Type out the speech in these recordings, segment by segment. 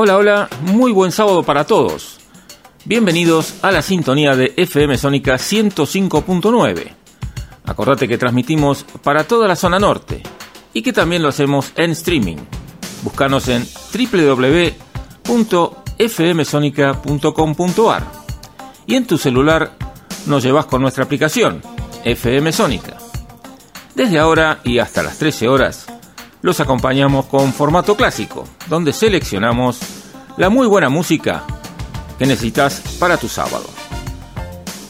Hola, hola, muy buen sábado para todos. Bienvenidos a la sintonía de FM Sónica 105.9. Acordate que transmitimos para toda la zona norte y que también lo hacemos en streaming. Búscanos en www.fmsonica.com.ar y en tu celular nos llevas con nuestra aplicación, FM Sónica. Desde ahora y hasta las 13 horas, los acompañamos con formato clásico, donde seleccionamos la muy buena música que necesitas para tu sábado.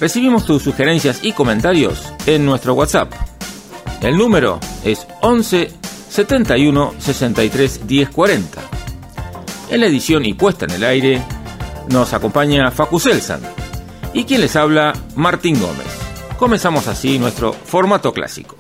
Recibimos tus sugerencias y comentarios en nuestro WhatsApp. El número es 11 71 63 10 40. En la edición y puesta en el aire nos acompaña Facu Selsan y quien les habla Martín Gómez. Comenzamos así nuestro formato clásico.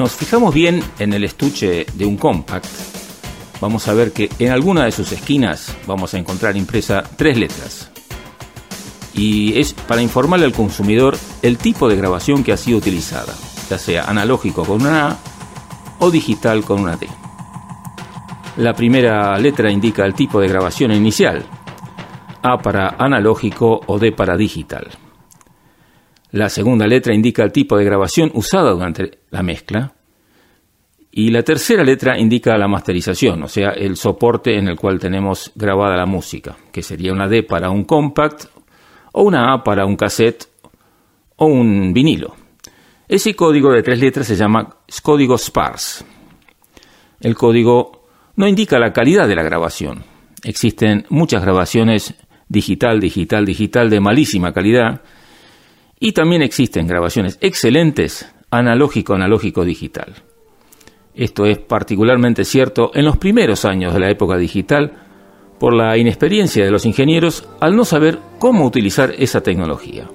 Nos fijamos bien en el estuche de un compact, vamos a ver que en alguna de sus esquinas vamos a encontrar impresa tres letras. Y es para informarle al consumidor el tipo de grabación que ha sido utilizada, ya sea analógico con una A o digital con una D. La primera letra indica el tipo de grabación inicial, A para analógico o D para digital. La segunda letra indica el tipo de grabación usada durante la mezcla. Y la tercera letra indica la masterización, o sea, el soporte en el cual tenemos grabada la música, que sería una D para un compact o una A para un cassette o un vinilo. Ese código de tres letras se llama código sparse. El código no indica la calidad de la grabación. Existen muchas grabaciones digital, digital, digital de malísima calidad y también existen grabaciones excelentes analógico, analógico, digital. Esto es particularmente cierto en los primeros años de la época digital por la inexperiencia de los ingenieros al no saber cómo utilizar esa tecnología.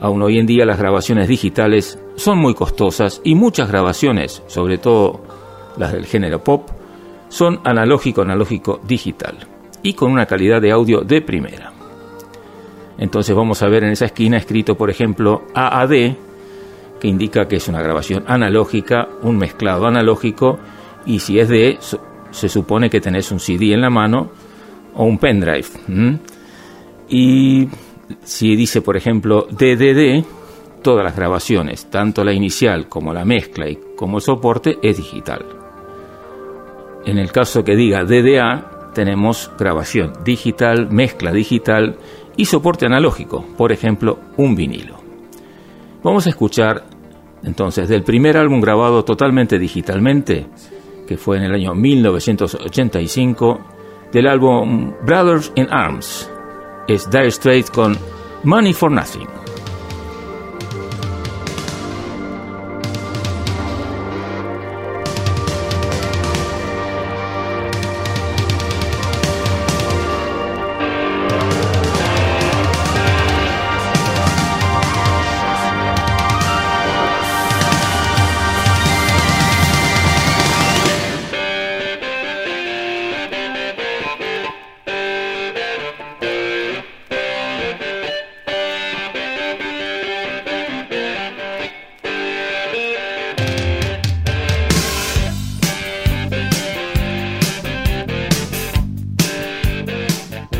Aún hoy en día las grabaciones digitales son muy costosas y muchas grabaciones, sobre todo las del género pop, son analógico, analógico, digital y con una calidad de audio de primera. Entonces vamos a ver en esa esquina escrito, por ejemplo, AAD, que indica que es una grabación analógica, un mezclado analógico, y si es de, se supone que tenés un CD en la mano o un pendrive. Y si dice, por ejemplo, DDD, todas las grabaciones, tanto la inicial como la mezcla y como el soporte, es digital. En el caso que diga DDA, tenemos grabación digital, mezcla digital y soporte analógico, por ejemplo, un vinilo. Vamos a escuchar entonces del primer álbum grabado totalmente digitalmente, que fue en el año 1985, del álbum Brothers in Arms, es Dire Straits con Money for Nothing.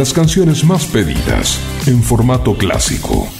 las canciones más pedidas en formato clásico.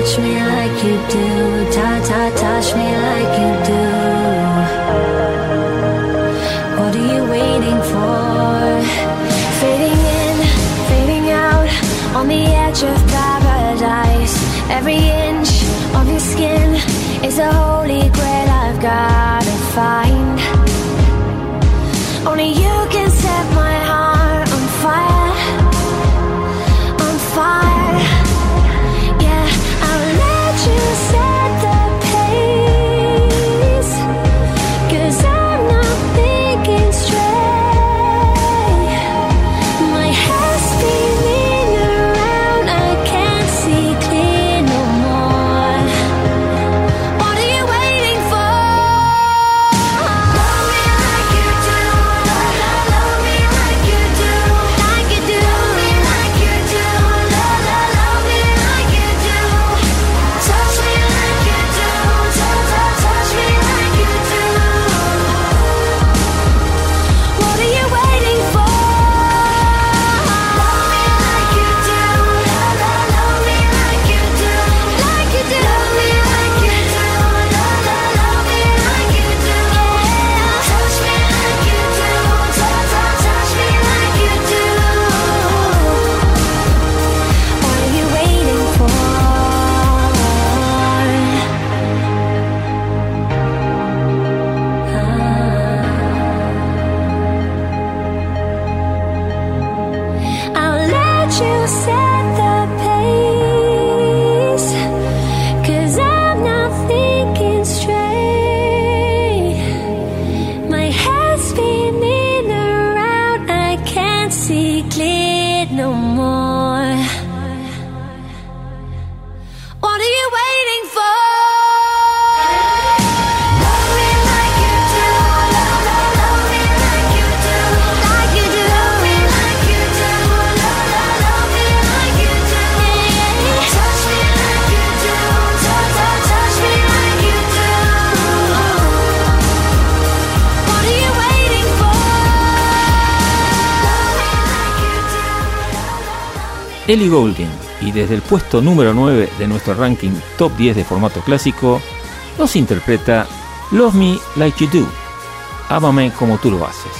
touch me like you do. Ta ta, touch me like you do. What are you waiting for? Fading in, fading out, on the edge of paradise. Every inch of your skin is a holy grail I've gotta find. Only you. Ellie Goulding y desde el puesto número 9 de nuestro ranking top 10 de formato clásico nos interpreta Love Me Like You Do, Ámame como tú lo haces.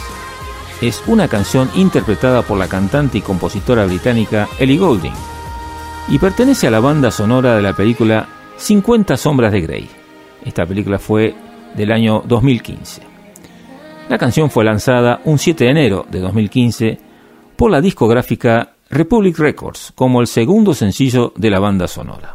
Es una canción interpretada por la cantante y compositora británica Ellie Goulding y pertenece a la banda sonora de la película 50 sombras de Grey. Esta película fue del año 2015. La canción fue lanzada un 7 de enero de 2015 por la discográfica Republic Records como el segundo sencillo de la banda sonora.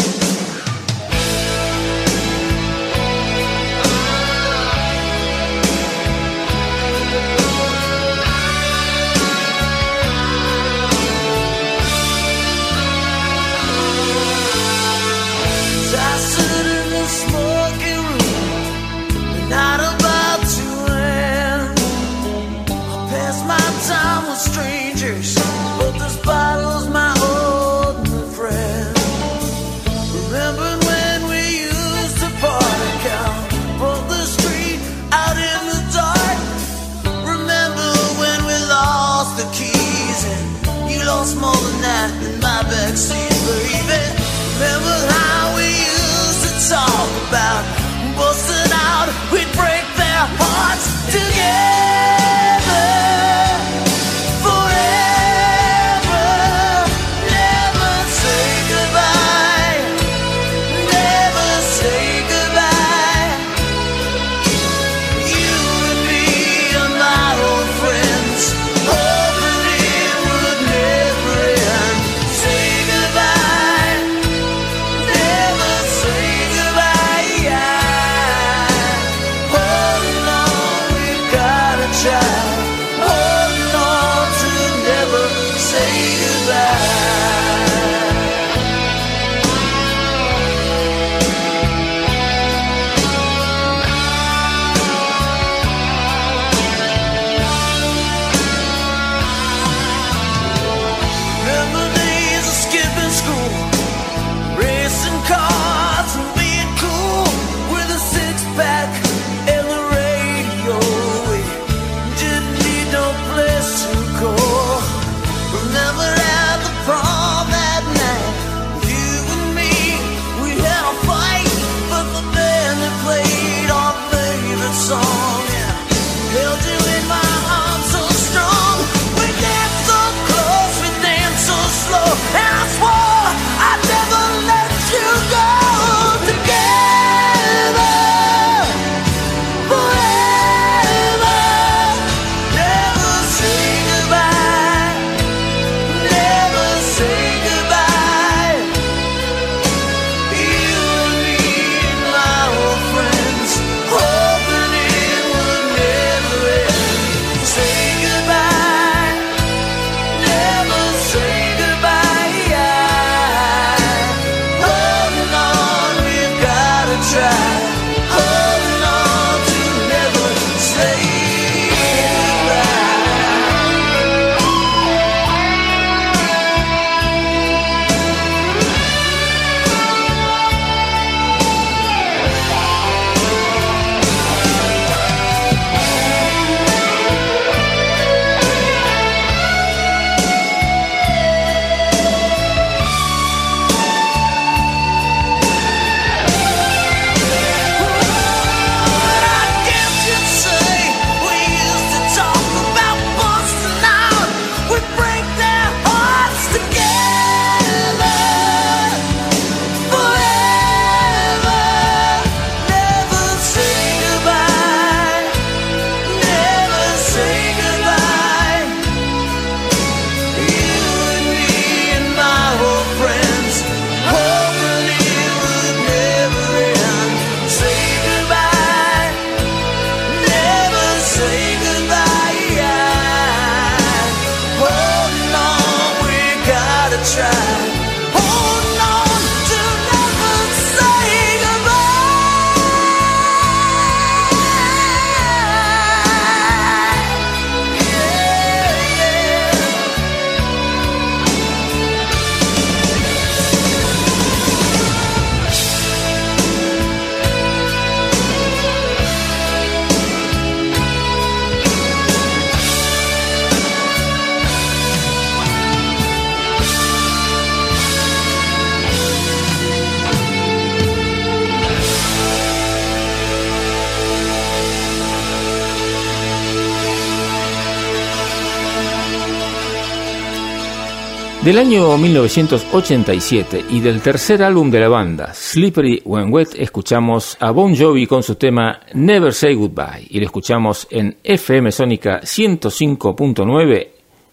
Del año 1987 y del tercer álbum de la banda, Slippery When Wet, escuchamos a Bon Jovi con su tema Never Say Goodbye y lo escuchamos en FM Sónica 105.9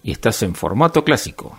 y estás en formato clásico.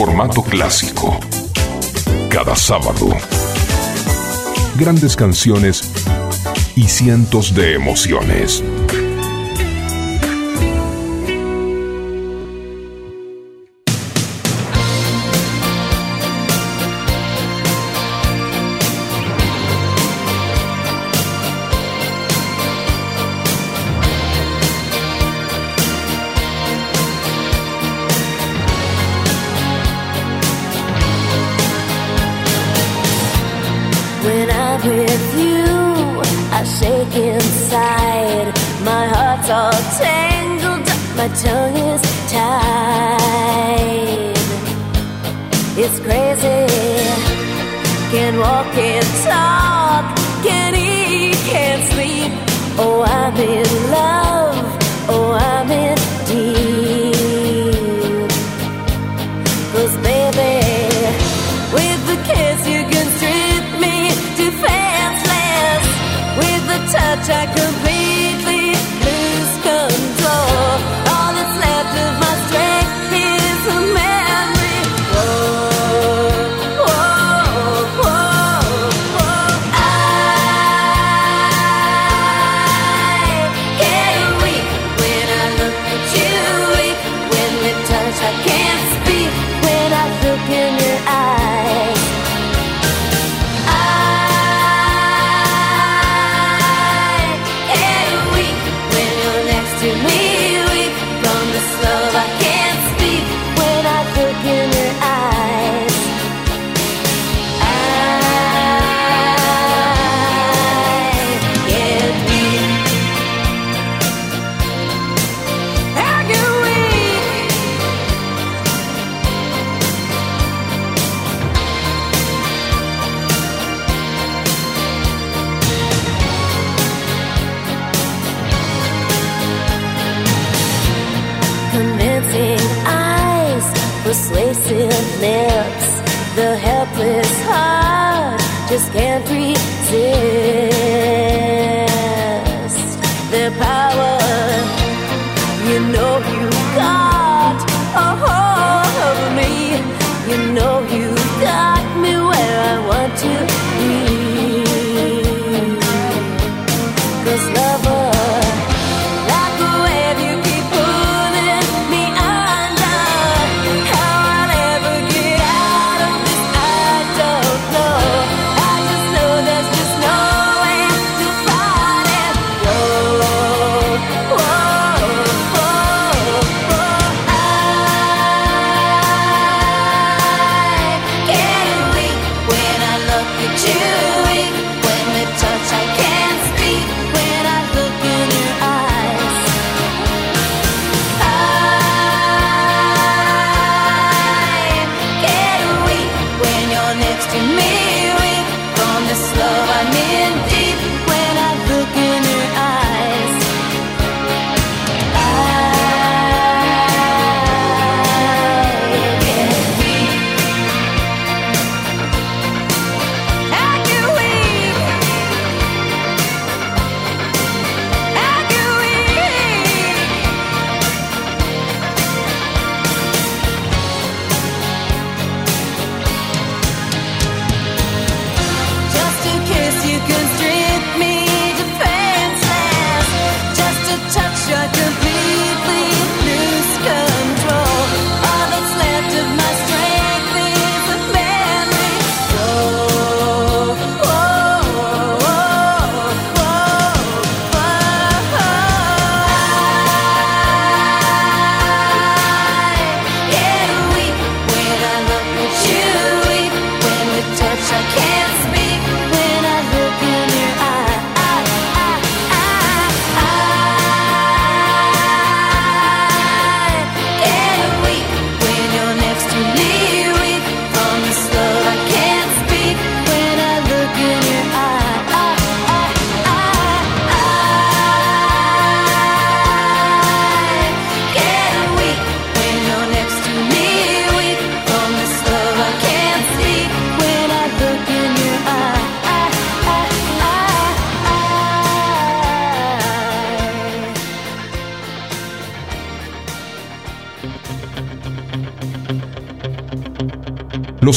formato clásico. Cada sábado. Grandes canciones y cientos de emociones.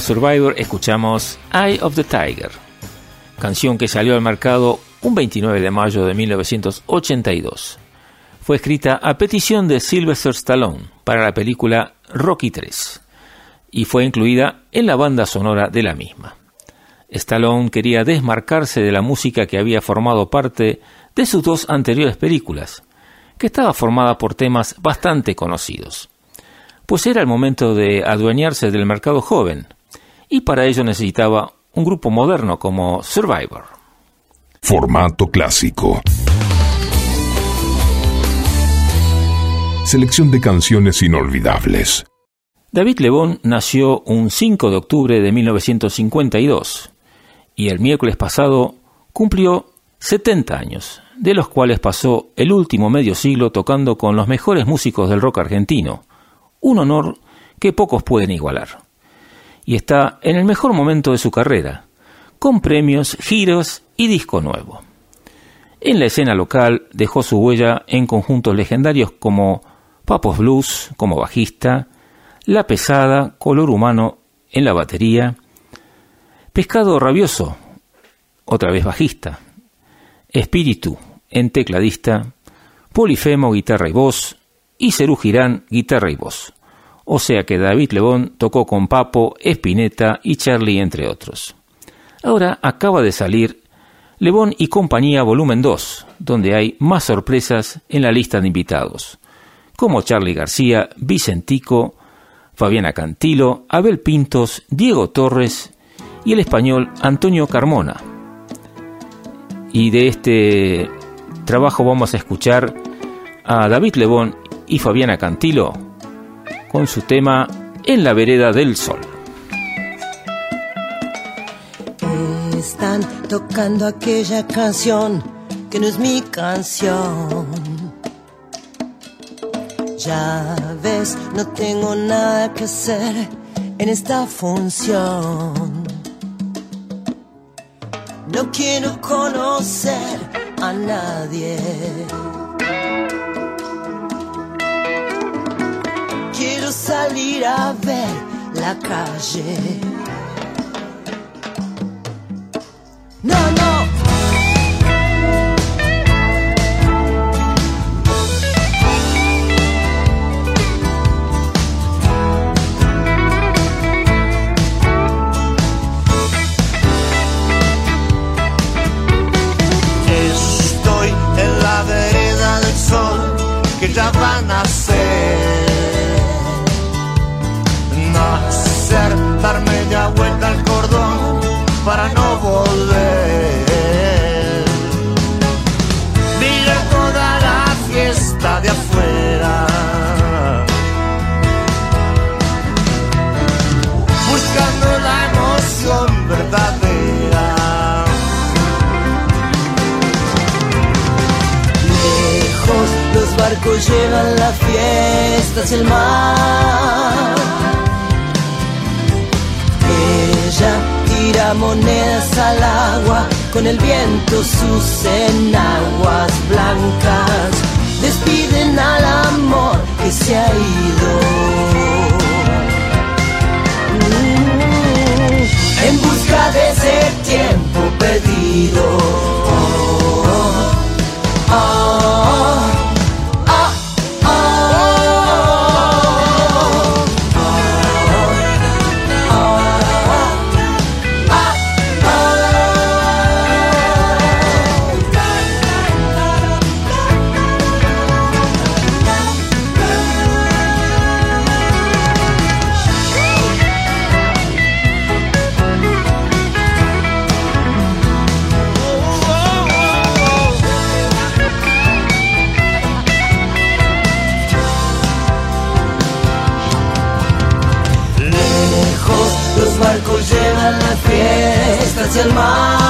Survivor escuchamos Eye of the Tiger, canción que salió al mercado un 29 de mayo de 1982. Fue escrita a petición de Sylvester Stallone para la película Rocky 3 y fue incluida en la banda sonora de la misma. Stallone quería desmarcarse de la música que había formado parte de sus dos anteriores películas, que estaba formada por temas bastante conocidos pues era el momento de adueñarse del mercado joven, y para ello necesitaba un grupo moderno como Survivor. Formato clásico. Selección de canciones inolvidables. David Lebón nació un 5 de octubre de 1952 y el miércoles pasado cumplió 70 años, de los cuales pasó el último medio siglo tocando con los mejores músicos del rock argentino, un honor que pocos pueden igualar. Y está en el mejor momento de su carrera, con premios, giros y disco nuevo. En la escena local dejó su huella en conjuntos legendarios como Papos Blues como bajista, La Pesada, Color Humano en la batería, Pescado Rabioso, otra vez bajista, Espíritu en tecladista, Polifemo guitarra y voz y Cerú Girán guitarra y voz. O sea que David Lebón tocó con Papo, Espineta y Charlie entre otros. Ahora acaba de salir Lebón y Compañía Volumen 2, donde hay más sorpresas en la lista de invitados, como Charlie García, Vicentico, Fabiana Cantilo, Abel Pintos, Diego Torres y el español Antonio Carmona. Y de este trabajo vamos a escuchar a David Lebón y Fabiana Cantilo con su tema En la vereda del sol. Están tocando aquella canción que no es mi canción. Ya ves, no tengo nada que hacer en esta función. No quiero conocer a nadie. Salir a ver la calle. No, no. Llevan la fiesta hacia el mar. Ella tira monedas al agua, con el viento sus enaguas blancas despiden al amor que se ha ido. Mm, En busca de ese tiempo perdido. Oh, oh, fiesta hacia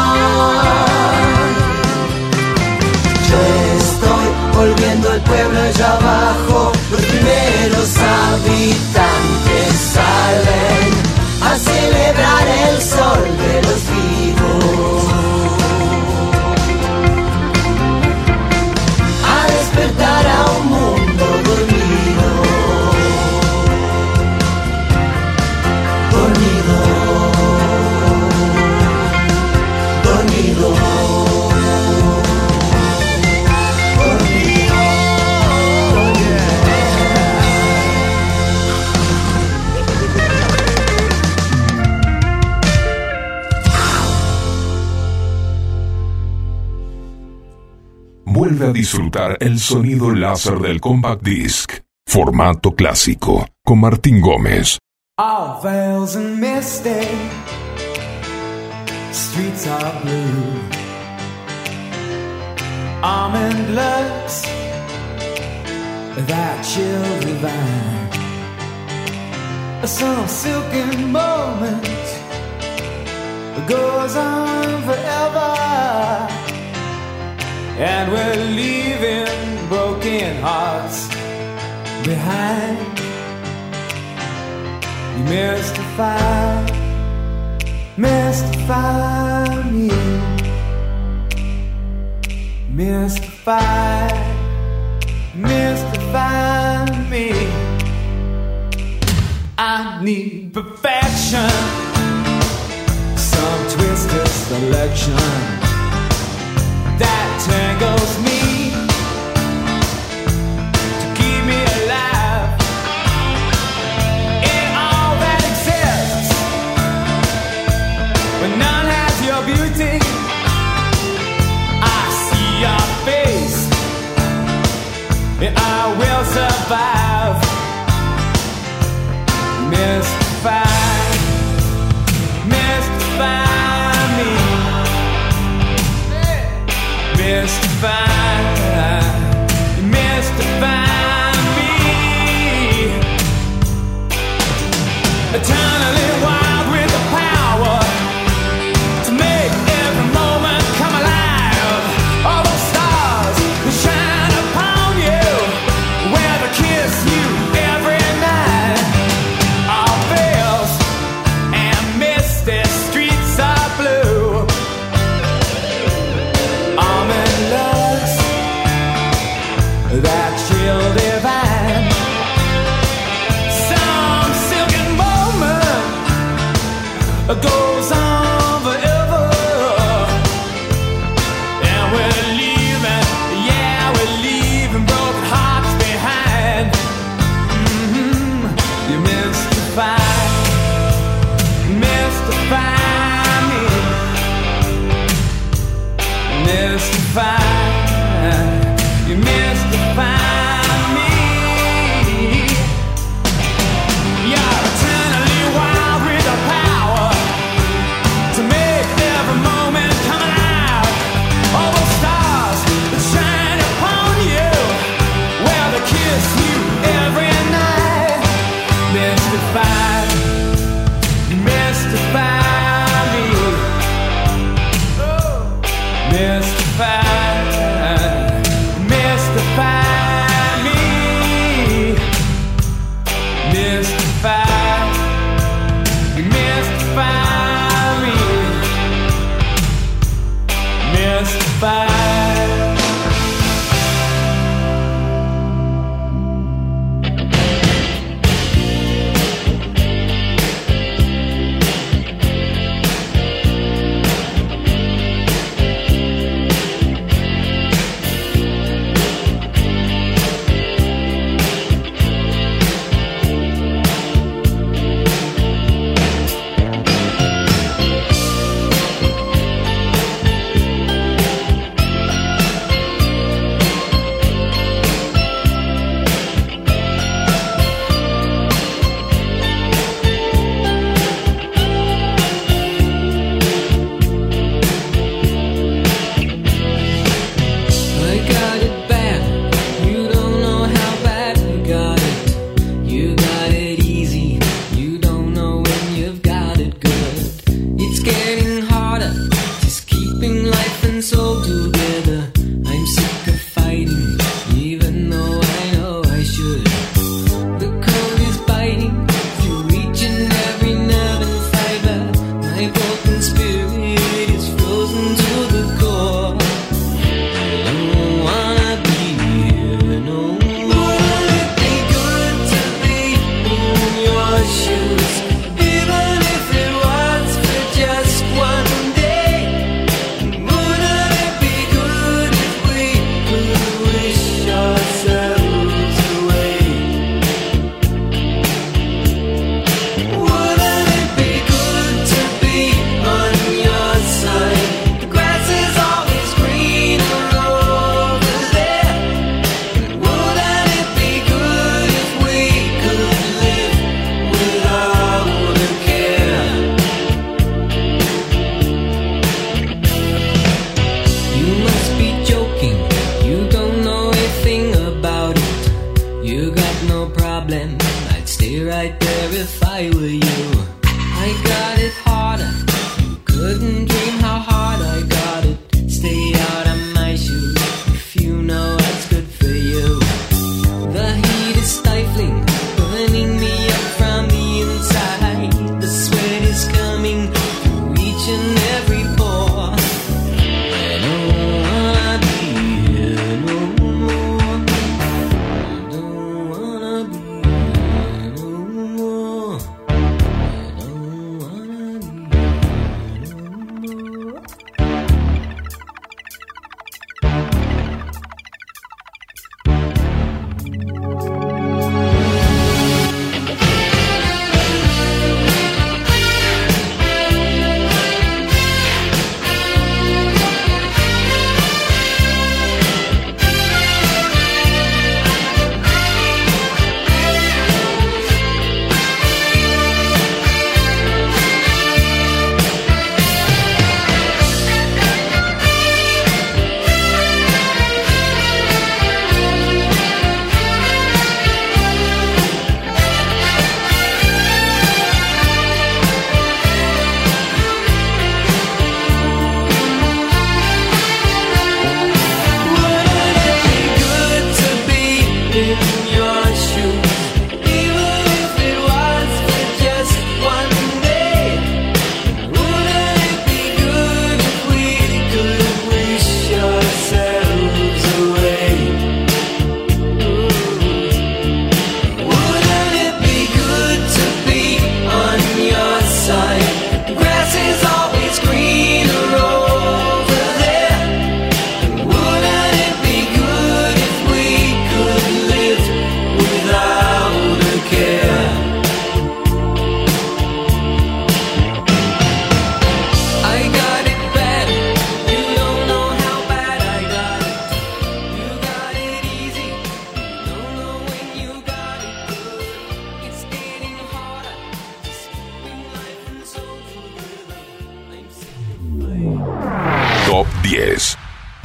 disfrutar el sonido láser del Compact Disc. Formato clásico. Con Martín Gómez. All veils and misty, streets are blue. Almond looks, that chill divine. Some silken moment goes on forever, and we're leaving broken hearts behind. You mystify, mystify me. Mystify, mystify me. I need perfection. Some twisted selection that tangles me time.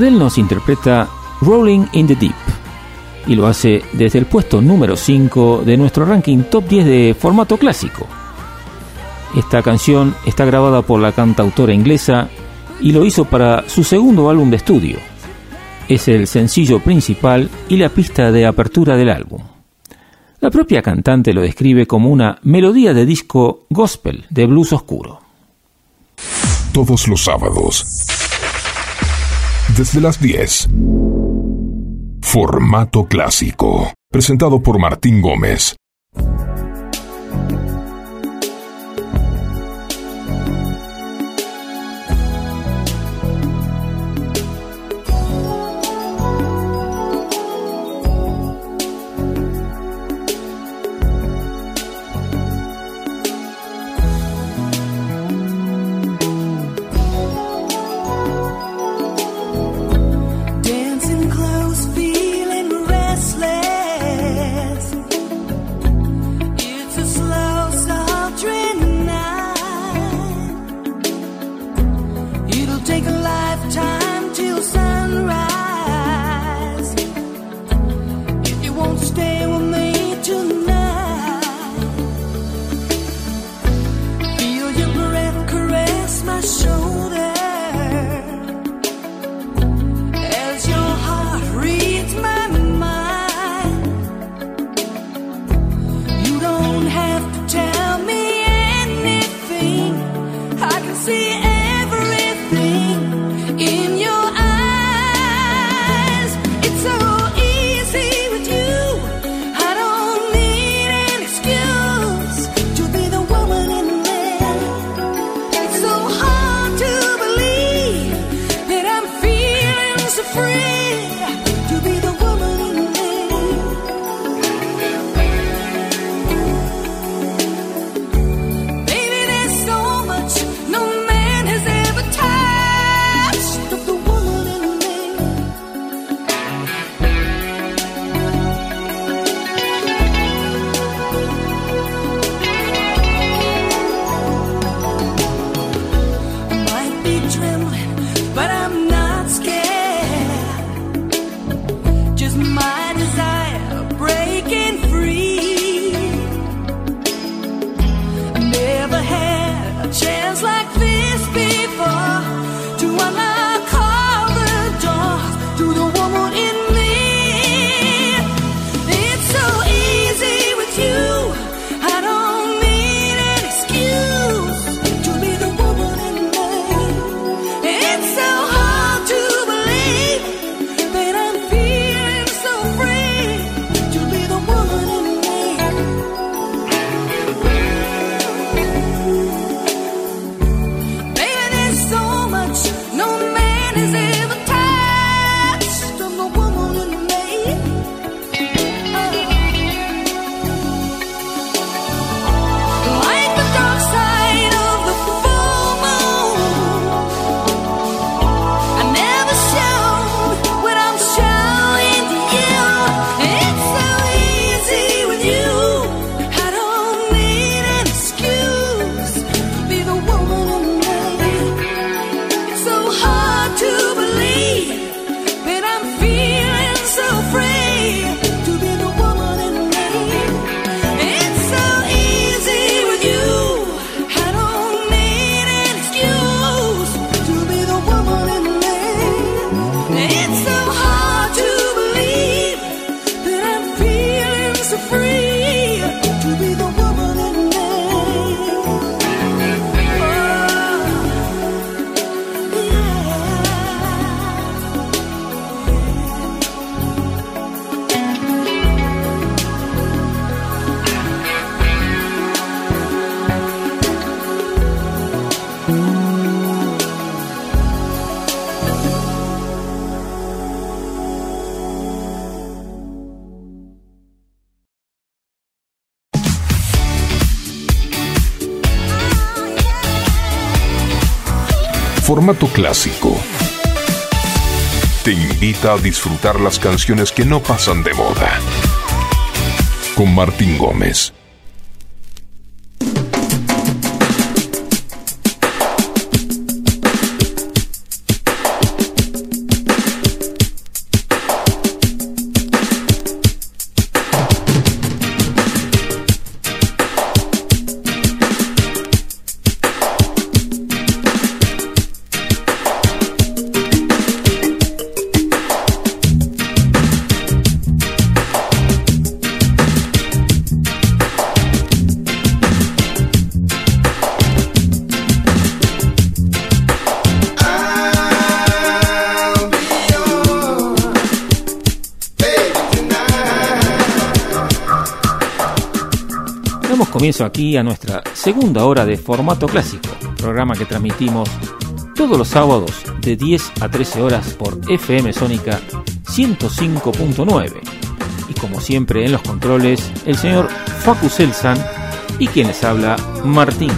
Adele nos interpreta Rolling in the Deep y lo hace desde el puesto número 5 de nuestro ranking top 10 de formato clásico. Esta canción está grabada por la cantautora inglesa y lo hizo para su segundo álbum de estudio. Es el sencillo principal y la pista de apertura del álbum. La propia cantante lo describe como una melodía de disco gospel de blues oscuro. Todos los sábados, desde las 10. Formato clásico, presentado por Martín Gómez. formato clásico. Te invita a disfrutar las canciones que no pasan de moda. Con Martín Gómez. comienzo aquí a nuestra segunda hora de formato clásico, programa que transmitimos todos los sábados de 10 a 13 horas por FM Sónica 105.9. Y como siempre en los controles, el señor Facu Selsan y quienes habla Martín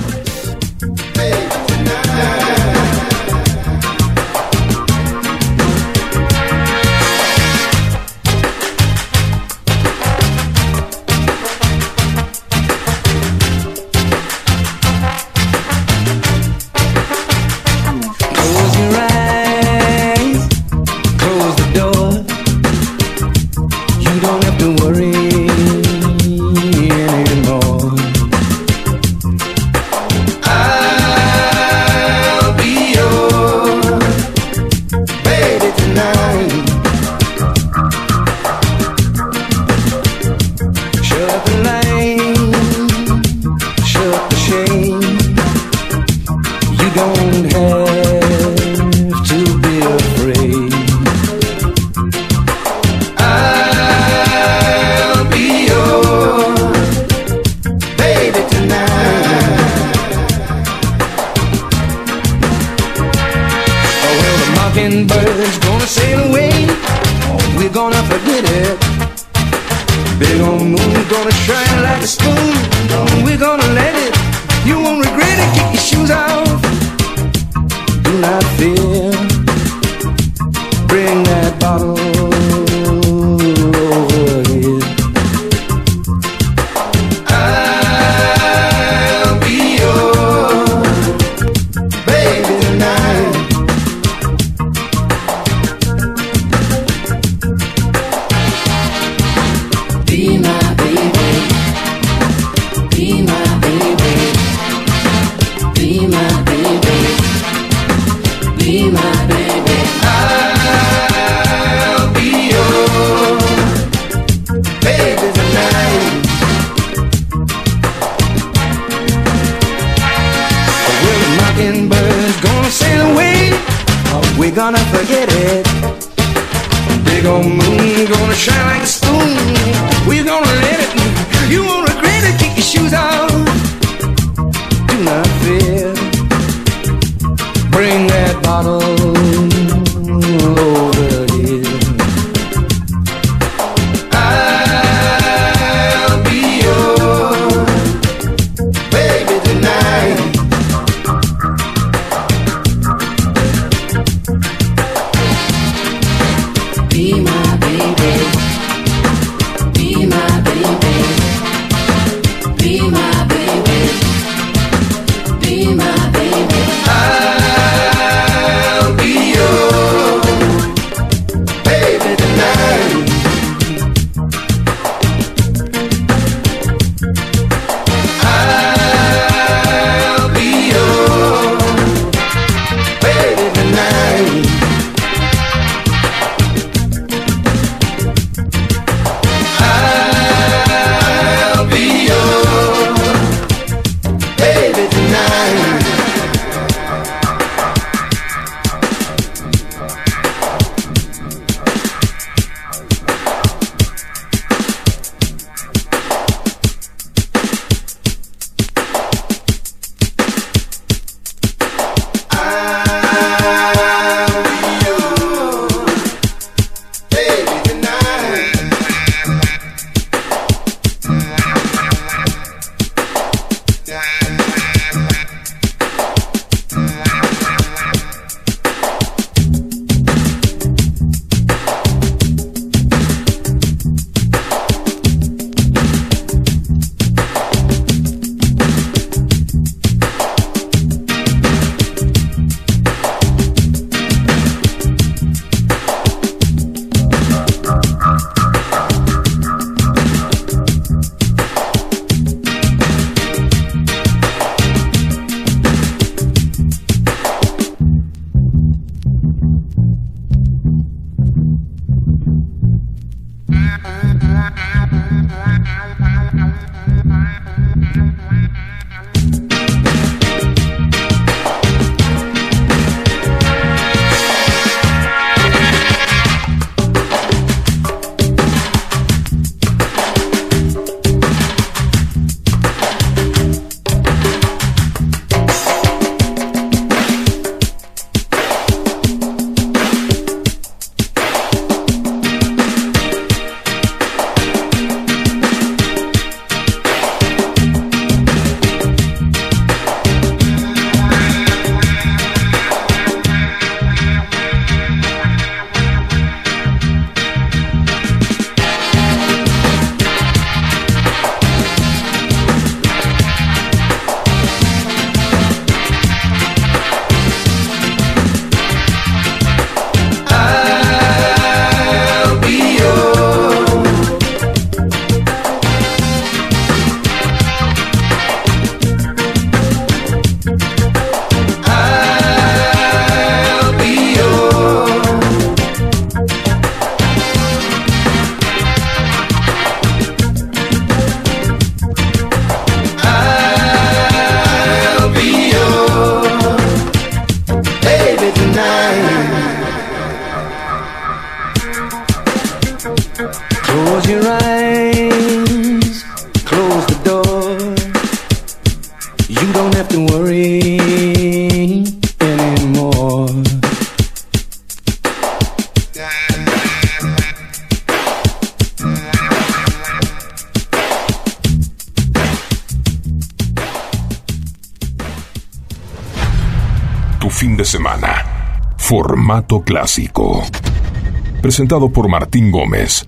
Clásico. Presentado por Martín Gómez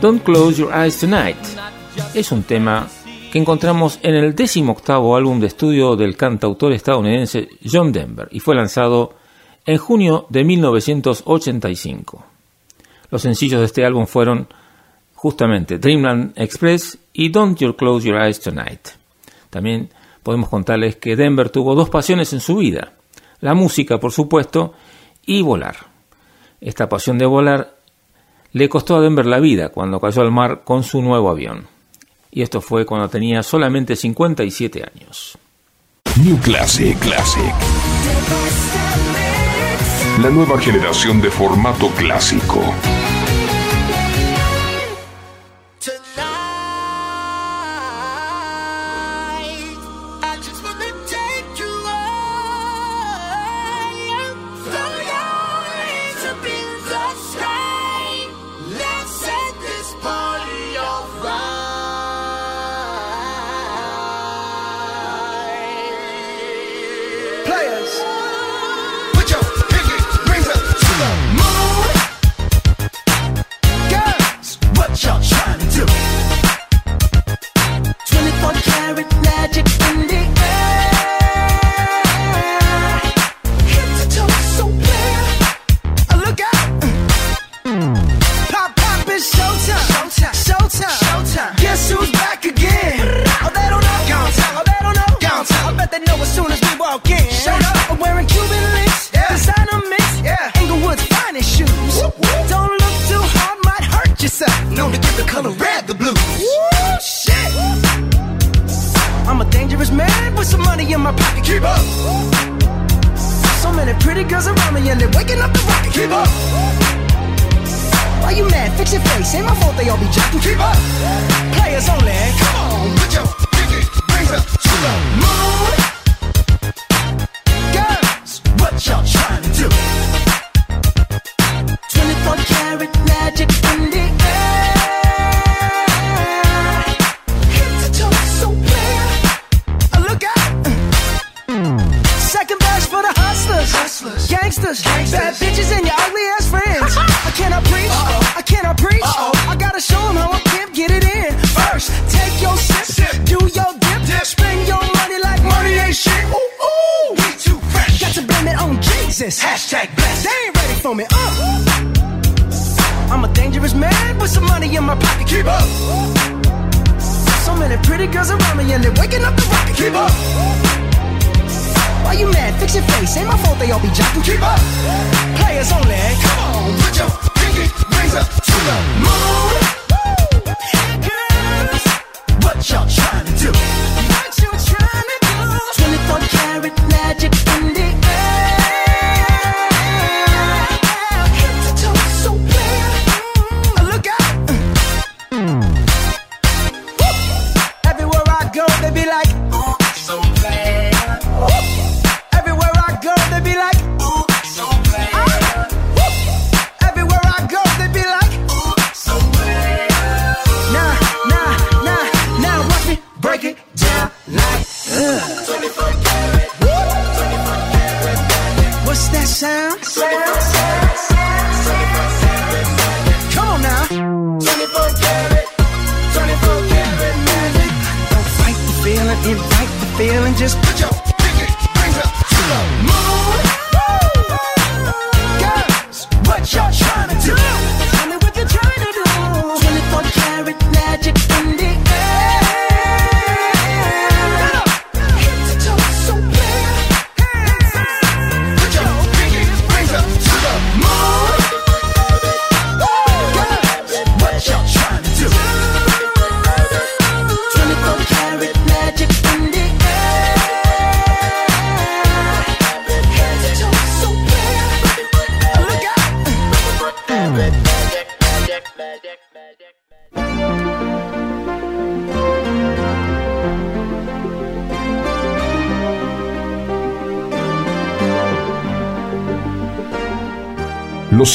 Don't close your eyes tonight. Es un tema que encontramos en el décimo octavo álbum de estudio del cantautor estadounidense John Denver y fue lanzado en junio de 1985. Los sencillos de este álbum fueron justamente Dreamland Express y Don't You Close Your Eyes Tonight. También podemos contarles que Denver tuvo dos pasiones en su vida, la música por supuesto y volar. Esta pasión de volar le costó a Denver la vida cuando cayó al mar con su nuevo avión. Y esto fue cuando tenía solamente 57 años. New Classic Classic. La nueva generación de formato clásico.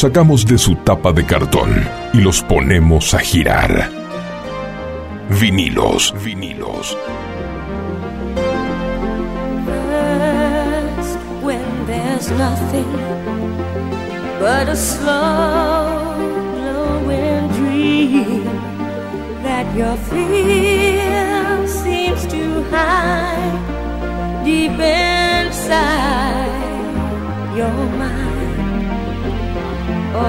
sacamos de su tapa de cartón y los ponemos a girar. Vinilos, vinilos. But a slow glowing dream that your fear seems to hide deep inside your mind.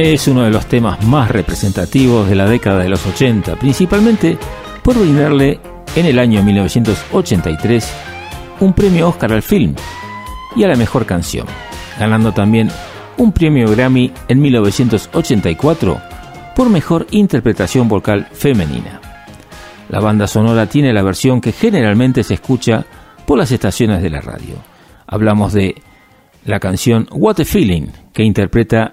Es uno de los temas más representativos de la década de los 80, principalmente por brindarle en el año 1983 un premio Oscar al film y a la mejor canción, ganando también un premio Grammy en 1984 por mejor interpretación vocal femenina. La banda sonora tiene la versión que generalmente se escucha por las estaciones de la radio. Hablamos de la canción What a Feeling que interpreta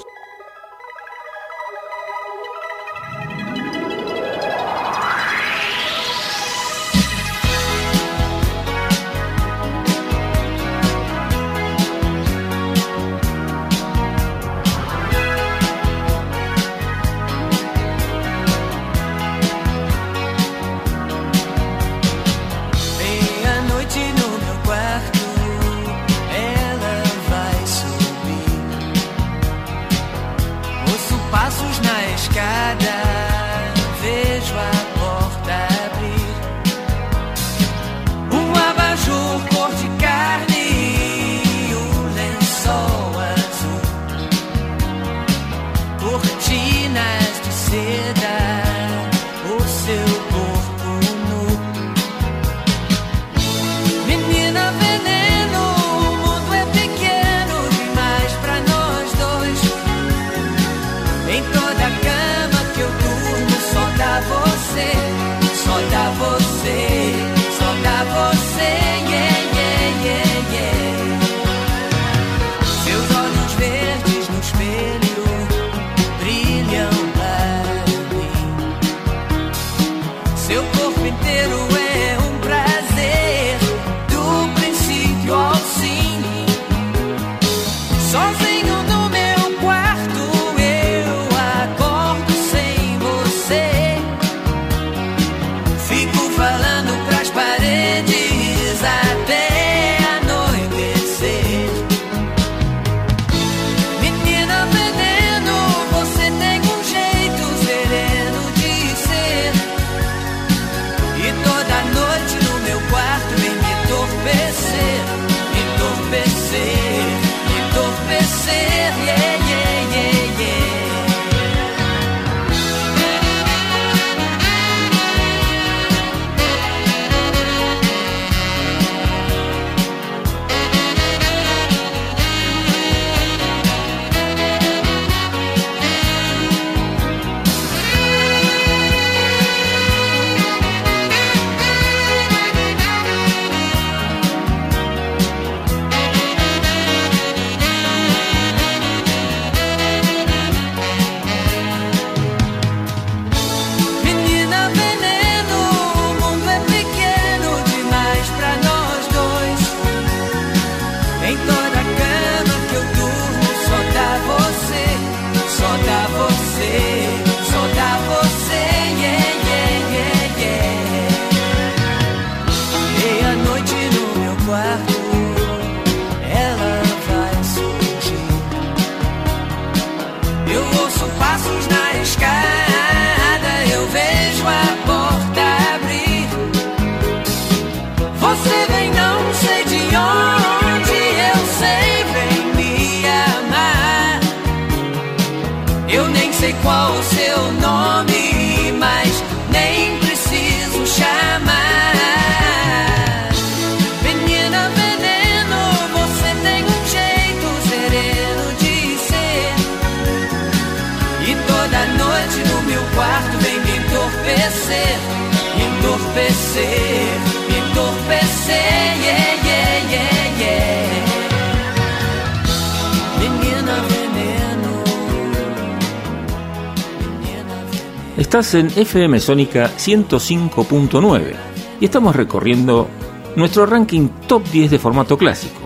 En FM Sónica 105.9 y estamos recorriendo nuestro ranking top 10 de formato clásico.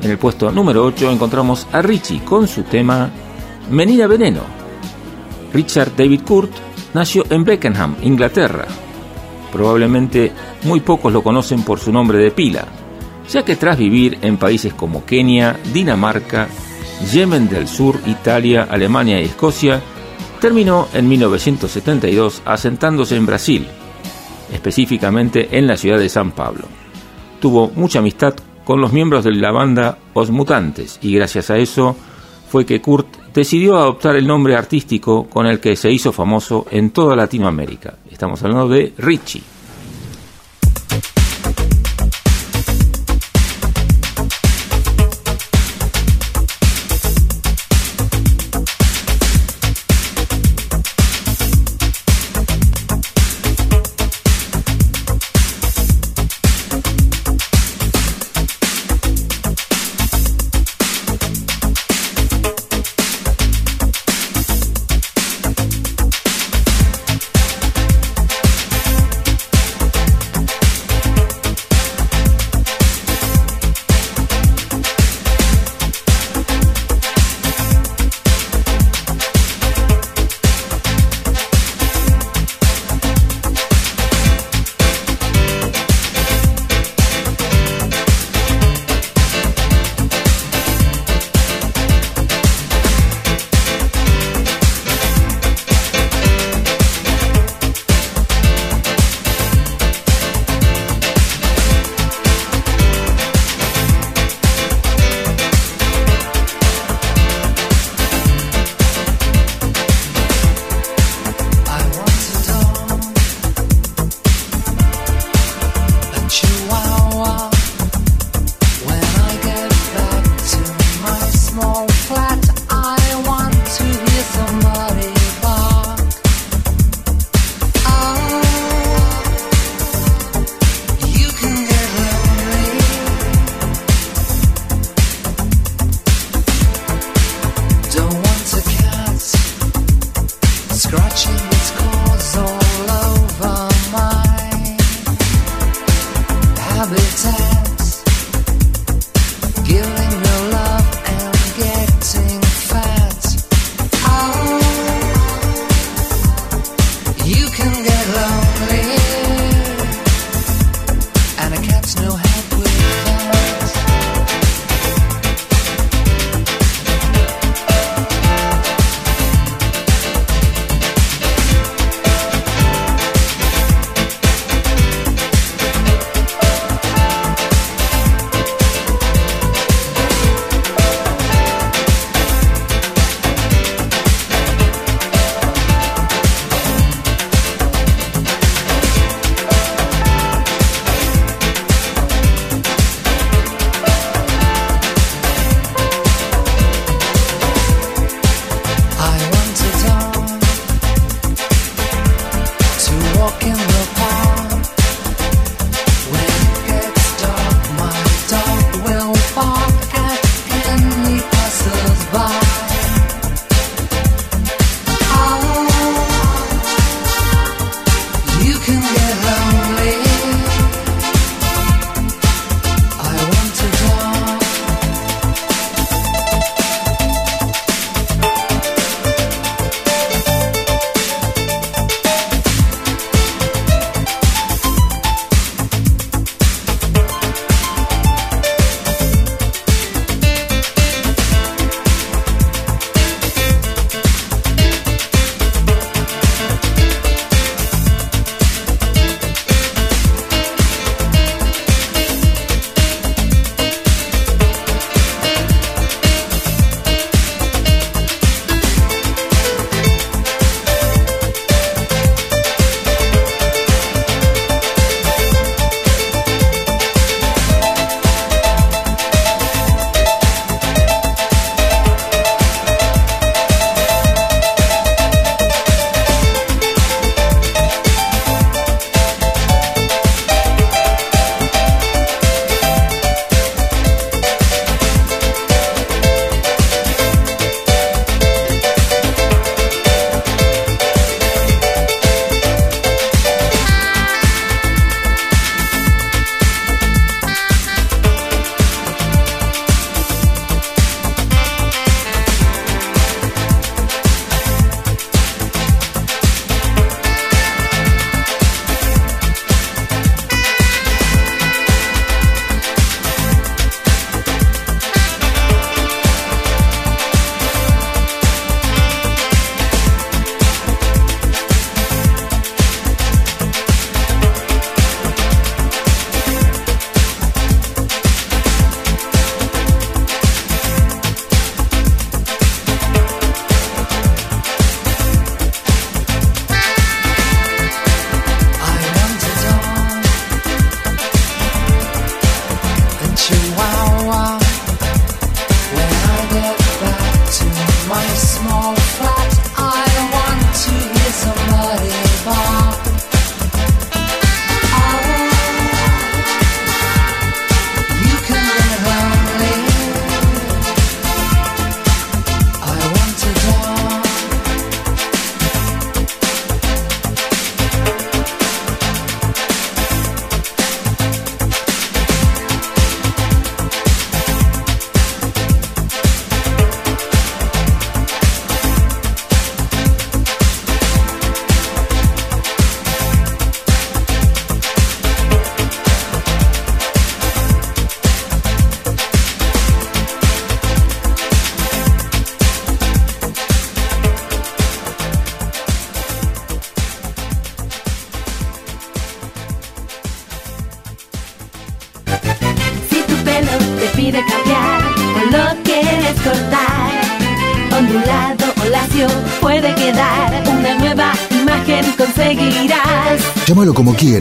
En el puesto número 8 encontramos a Richie con su tema Menina Veneno. Richard David Kurt nació en Beckenham, Inglaterra. Probablemente muy pocos lo conocen por su nombre de pila, ya que tras vivir en países como Kenia, Dinamarca, Yemen del Sur, Italia, Alemania y Escocia, terminó en 1972 asentándose en Brasil, específicamente en la ciudad de San Pablo. Tuvo mucha amistad con los miembros de la banda Os Mutantes y gracias a eso fue que Kurt decidió adoptar el nombre artístico con el que se hizo famoso en toda Latinoamérica. Estamos hablando de Richie.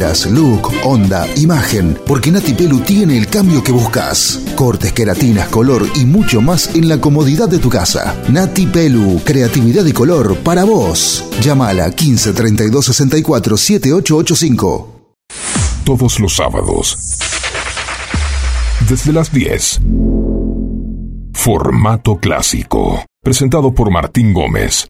Look, onda, imagen, porque Nati Pelu tiene el cambio que buscas. Cortes, queratinas, color y mucho más en la comodidad de tu casa. Nati Pelu, creatividad y color para vos. Llámala 15 32 64 7885. Todos los sábados. Desde las 10. Formato clásico. Presentado por Martín Gómez.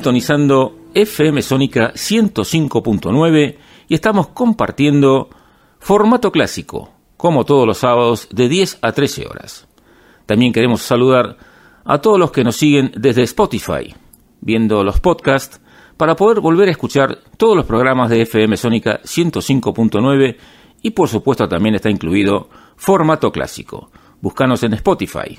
Sintonizando FM Sónica 105.9 y estamos compartiendo formato clásico, como todos los sábados de 10 a 13 horas. También queremos saludar a todos los que nos siguen desde Spotify, viendo los podcasts, para poder volver a escuchar todos los programas de FM Sónica 105.9 y por supuesto también está incluido formato clásico. Búscanos en Spotify.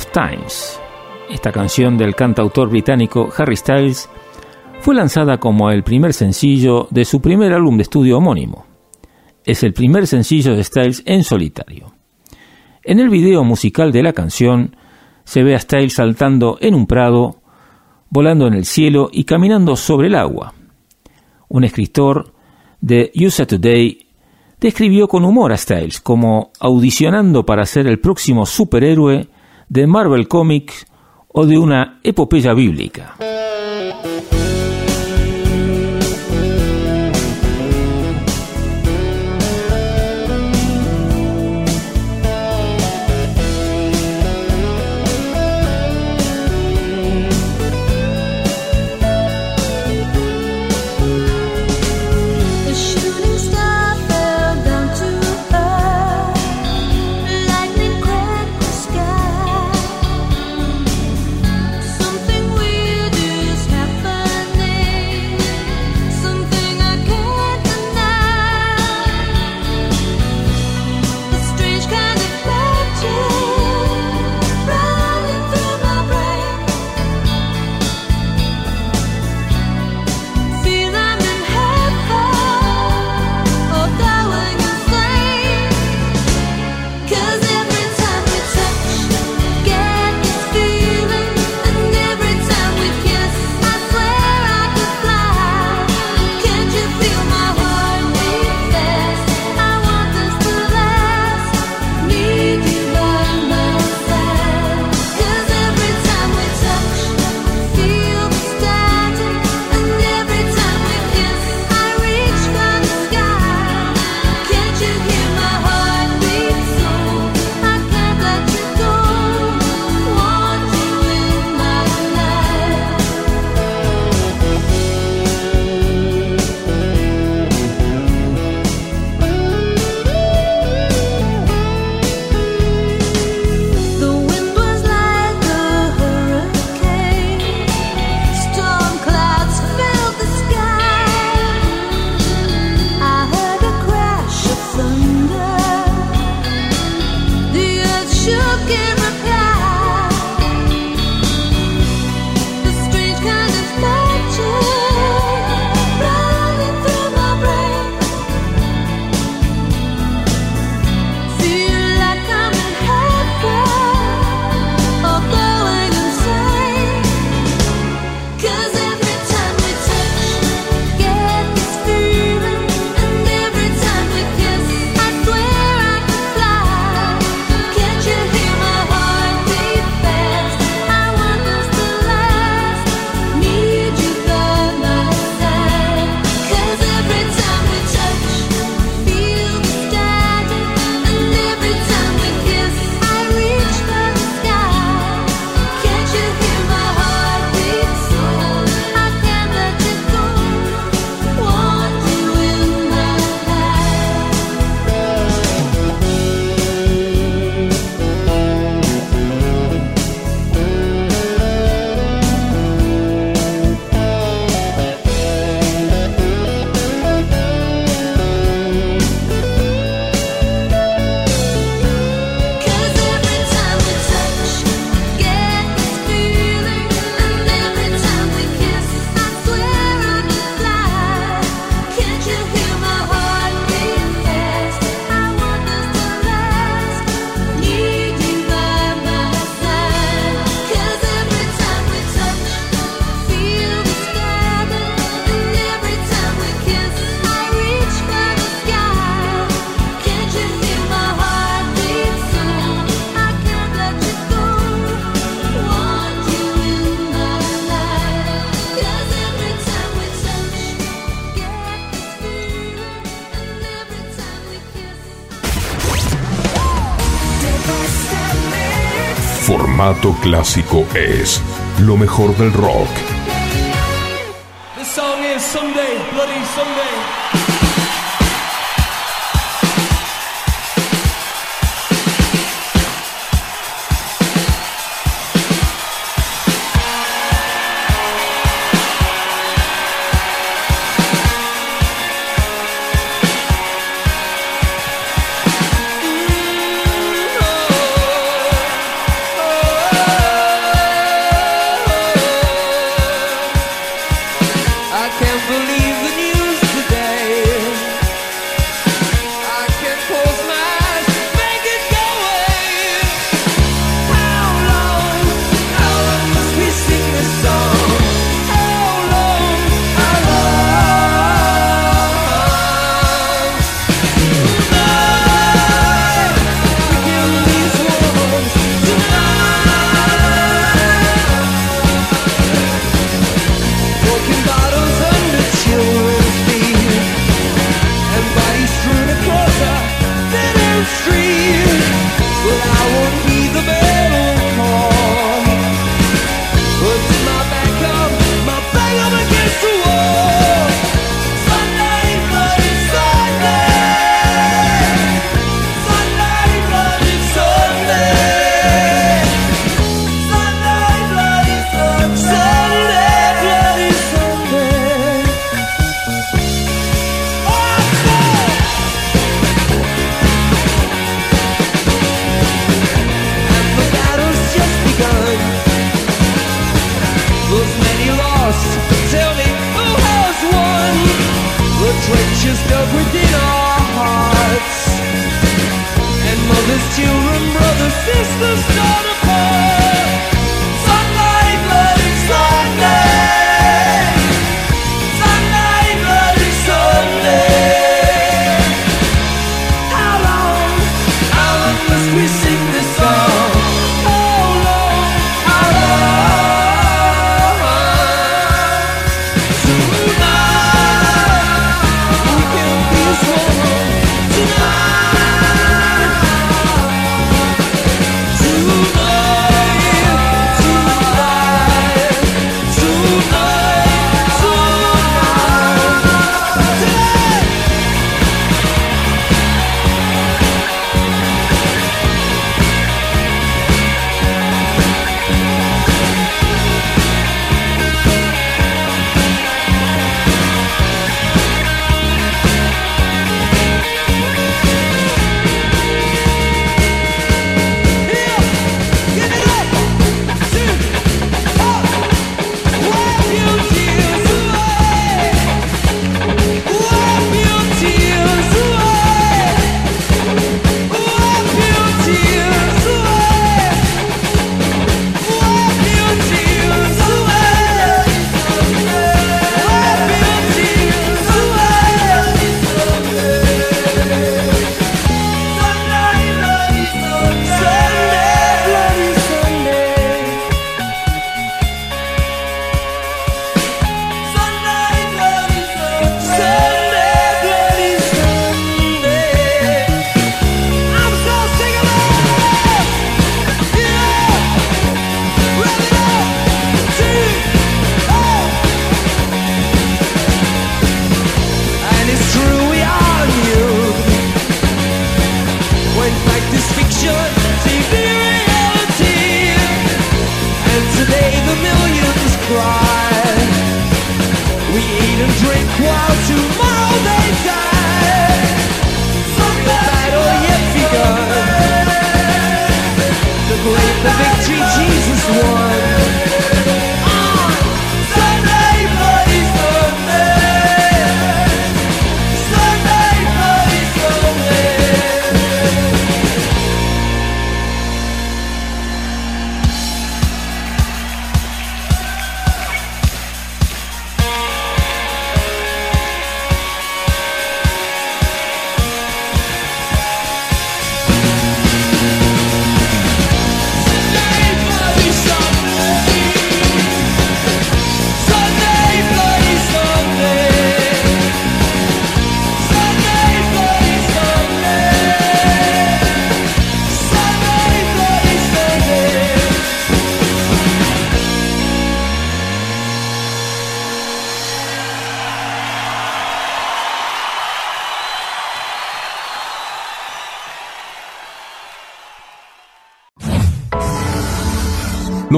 of Times. Esta canción del cantautor británico Harry Styles fue lanzada como el primer sencillo de su primer álbum de estudio homónimo. Es el primer sencillo de Styles en solitario. En el video musical de la canción se ve a Styles saltando en un prado, volando en el cielo y caminando sobre el agua. Un escritor de USA Today describió con humor a Styles como audicionando para ser el próximo superhéroe de Marvel Comics o de una epopeya bíblica. Clásico es lo mejor del rock.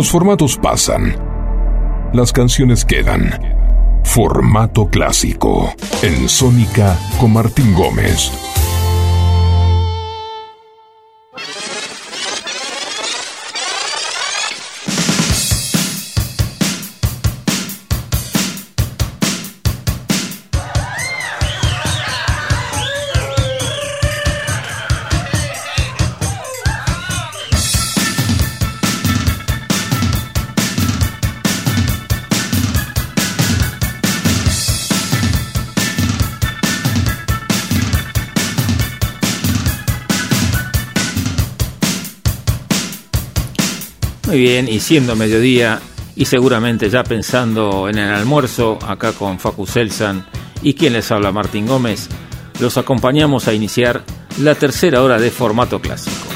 Los formatos pasan. Las canciones quedan. Formato clásico. En Sónica con Martín Gómez. Y siendo mediodía y seguramente ya pensando en el almuerzo, acá con Facu Selsan y quien les habla Martín Gómez, los acompañamos a iniciar la tercera hora de formato clásico.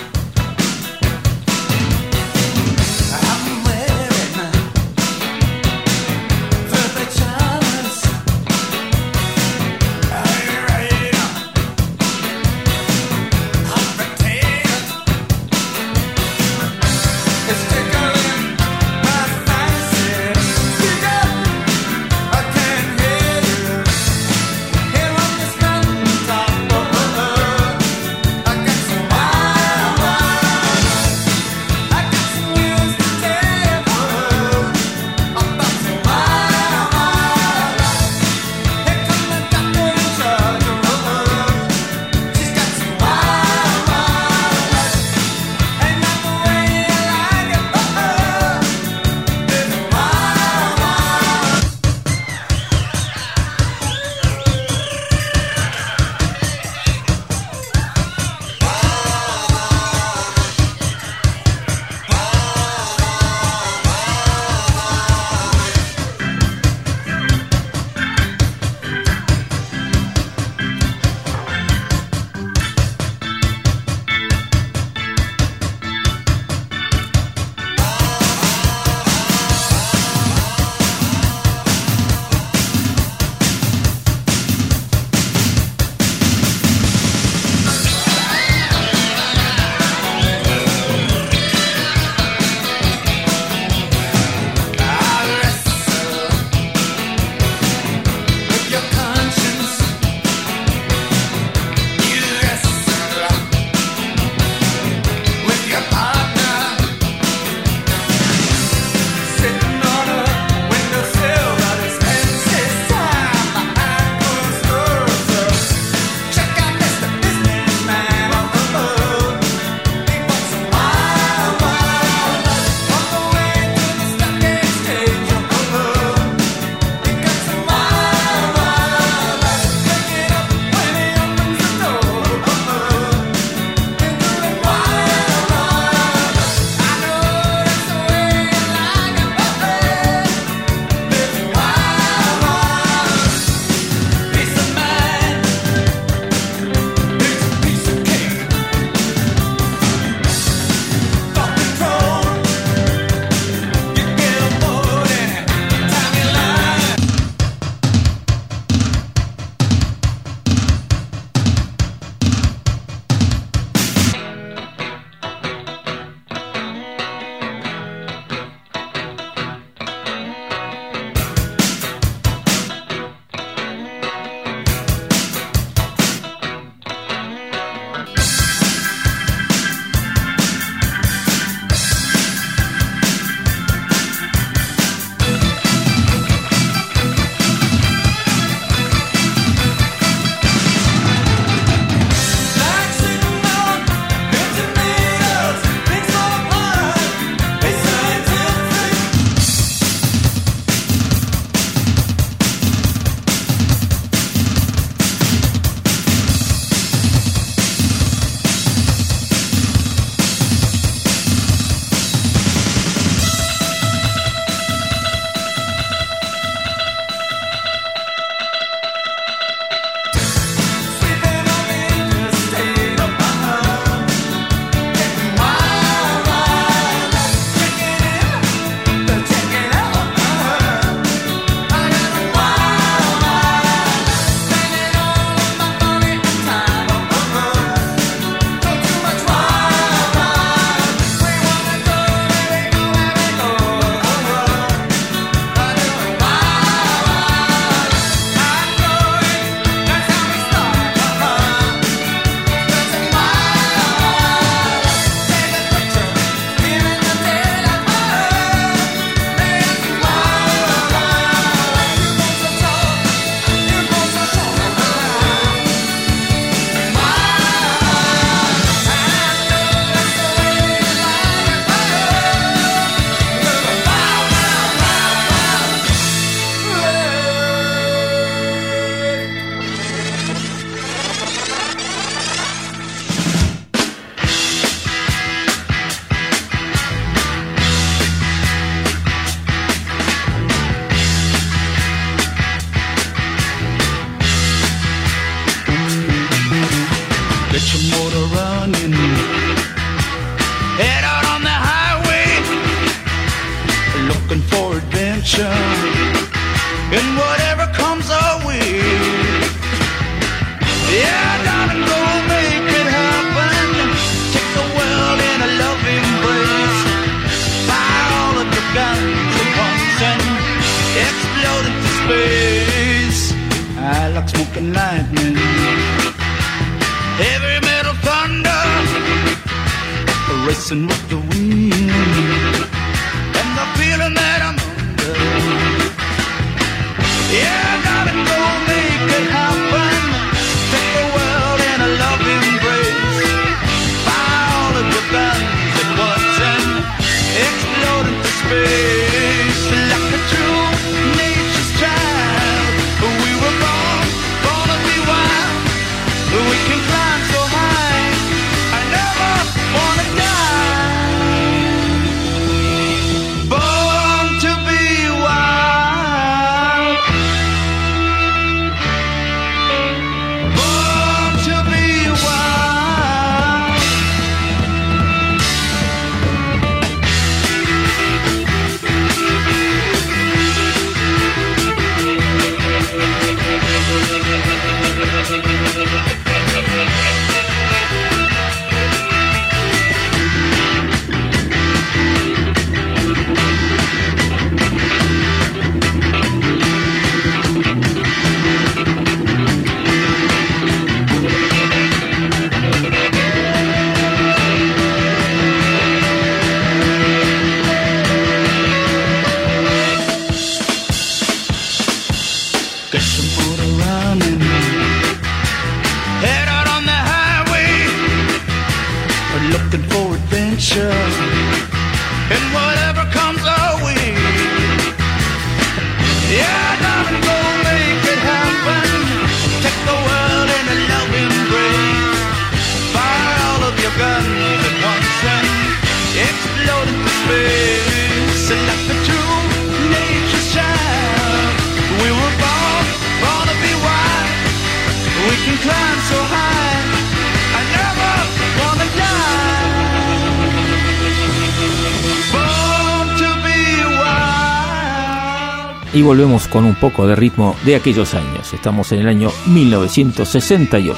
Volvemos con un poco de ritmo de aquellos años. Estamos en el año 1968.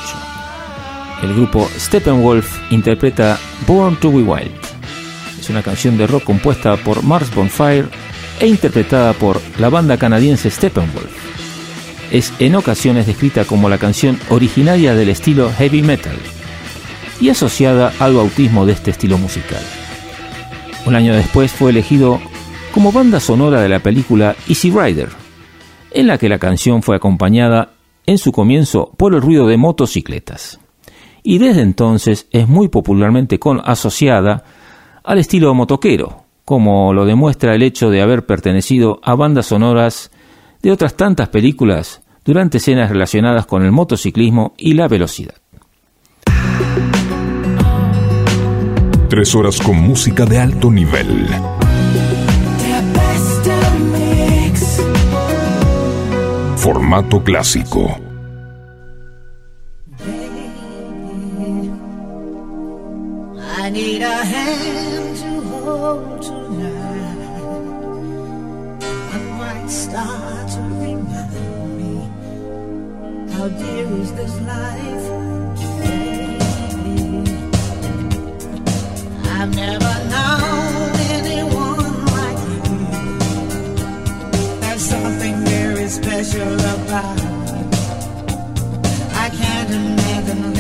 El grupo Steppenwolf interpreta Born to Be Wild. Es una canción de rock compuesta por Mars Bonfire e interpretada por la banda canadiense Steppenwolf. Es en ocasiones descrita como la canción originaria del estilo heavy metal y asociada al bautismo de este estilo musical. Un año después fue elegido como banda sonora de la película Easy Rider, en la que la canción fue acompañada en su comienzo por el ruido de motocicletas. Y desde entonces es muy popularmente con, asociada al estilo motoquero, como lo demuestra el hecho de haber pertenecido a bandas sonoras de otras tantas películas durante escenas relacionadas con el motociclismo y la velocidad. Tres horas con música de alto nivel. Formato clásico. I need a hand to hold tonight. I might start to remind me how dear is this life, baby. I've never known special about. I can't imagine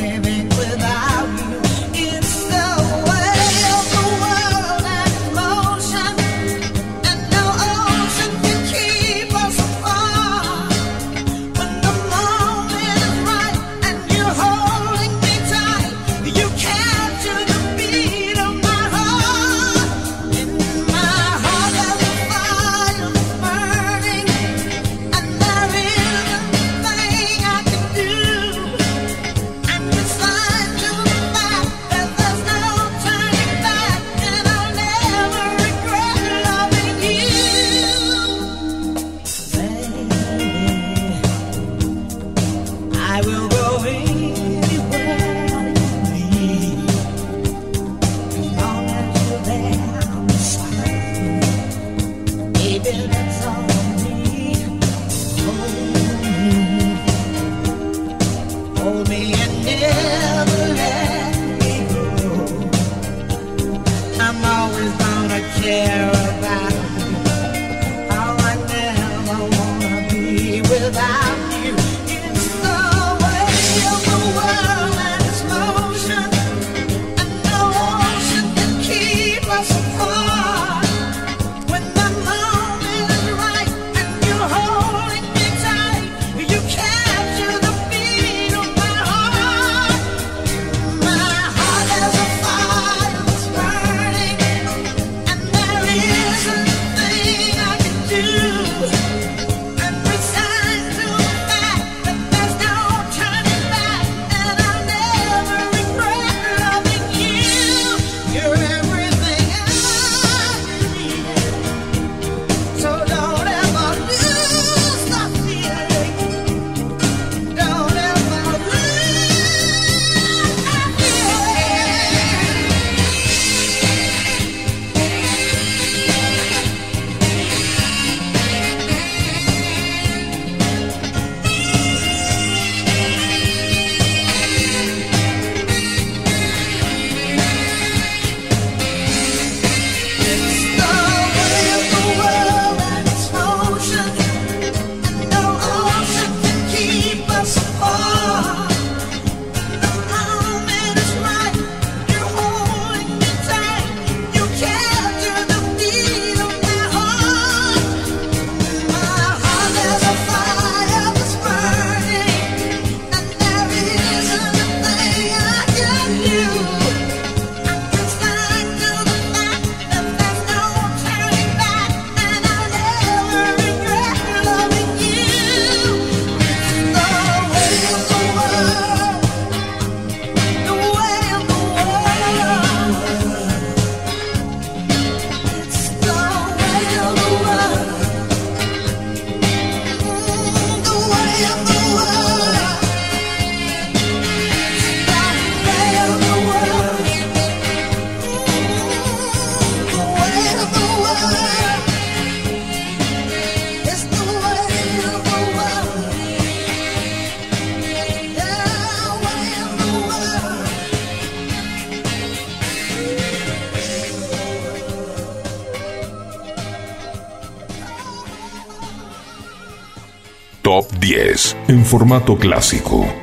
formato clásico.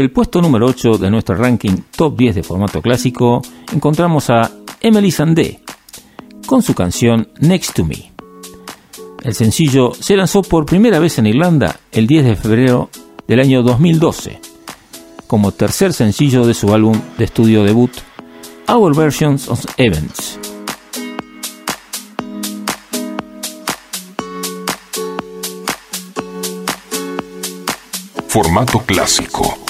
el puesto número 8 de nuestro ranking top 10 de formato clásico, encontramos a Emily Sandé con su canción Next to Me. El sencillo se lanzó por primera vez en Irlanda el 10 de febrero del año 2012, como tercer sencillo de su álbum de estudio debut, Our Versions of Events. Formato clásico.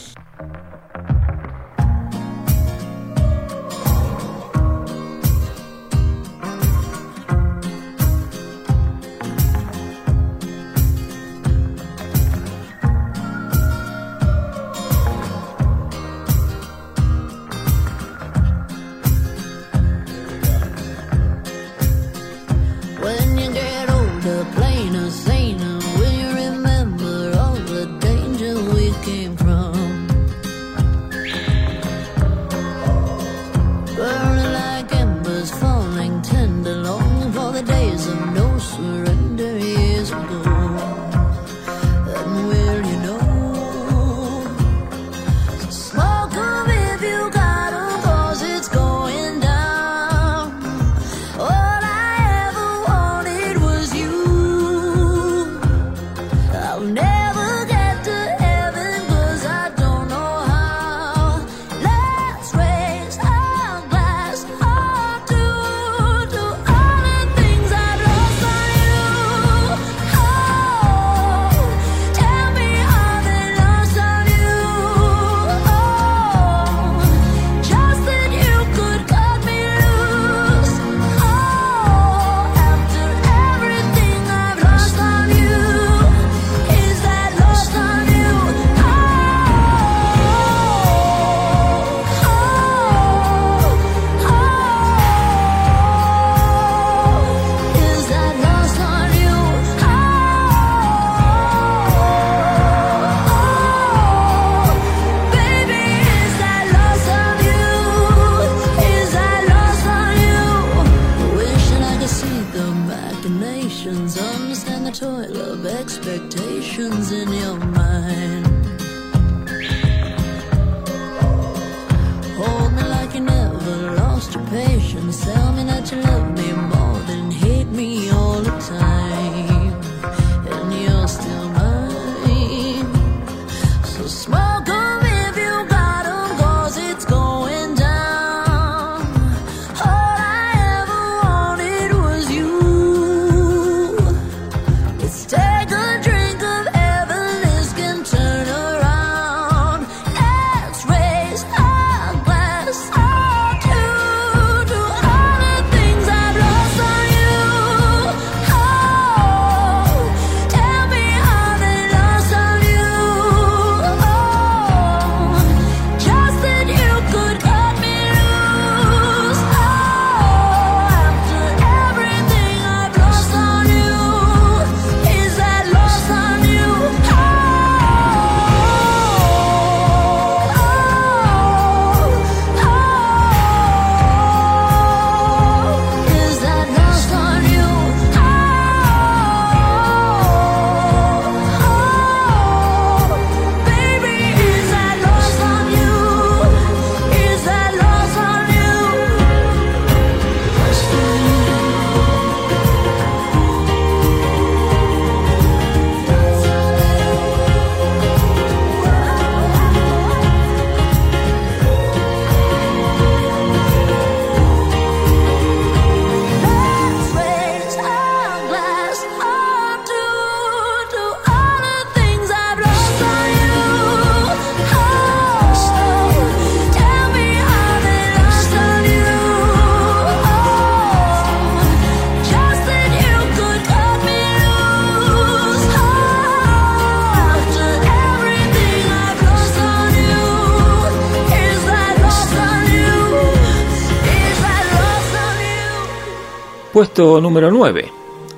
puesto número 9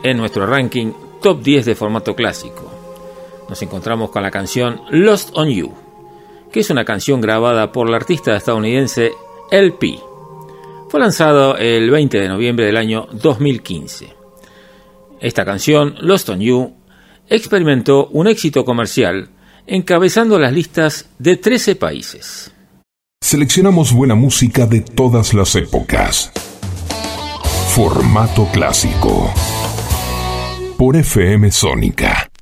en nuestro ranking top 10 de formato clásico. Nos encontramos con la canción Lost on You, que es una canción grabada por la artista estadounidense LP. Fue lanzado el 20 de noviembre del año 2015. Esta canción, Lost on You, experimentó un éxito comercial encabezando las listas de 13 países. Seleccionamos buena música de todas las épocas. Formato clásico. Por FM Sónica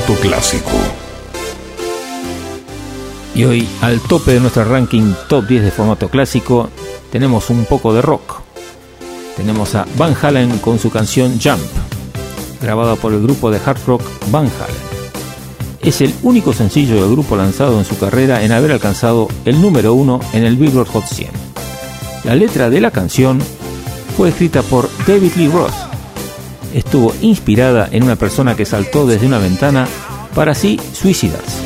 formato clásico. Y hoy, al tope de nuestro ranking top 10 de formato clásico, tenemos un poco de rock. Tenemos a Van Halen con su canción Jump, grabada por el grupo de hard rock Van Halen. Es el único sencillo del grupo lanzado en su carrera en haber alcanzado el número uno en el Billboard Hot 100. La letra de la canción fue escrita por David Lee Roth. Estuvo inspirada en una persona que saltó desde una ventana para así suicidarse.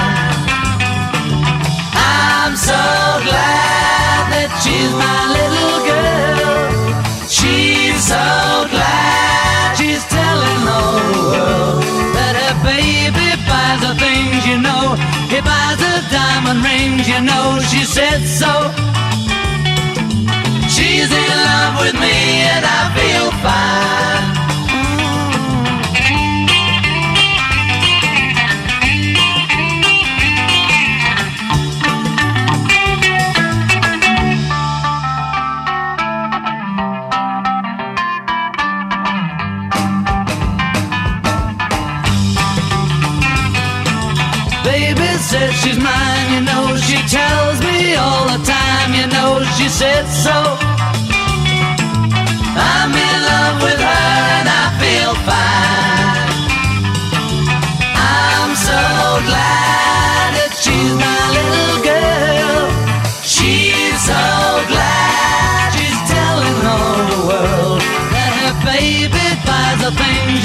She said so.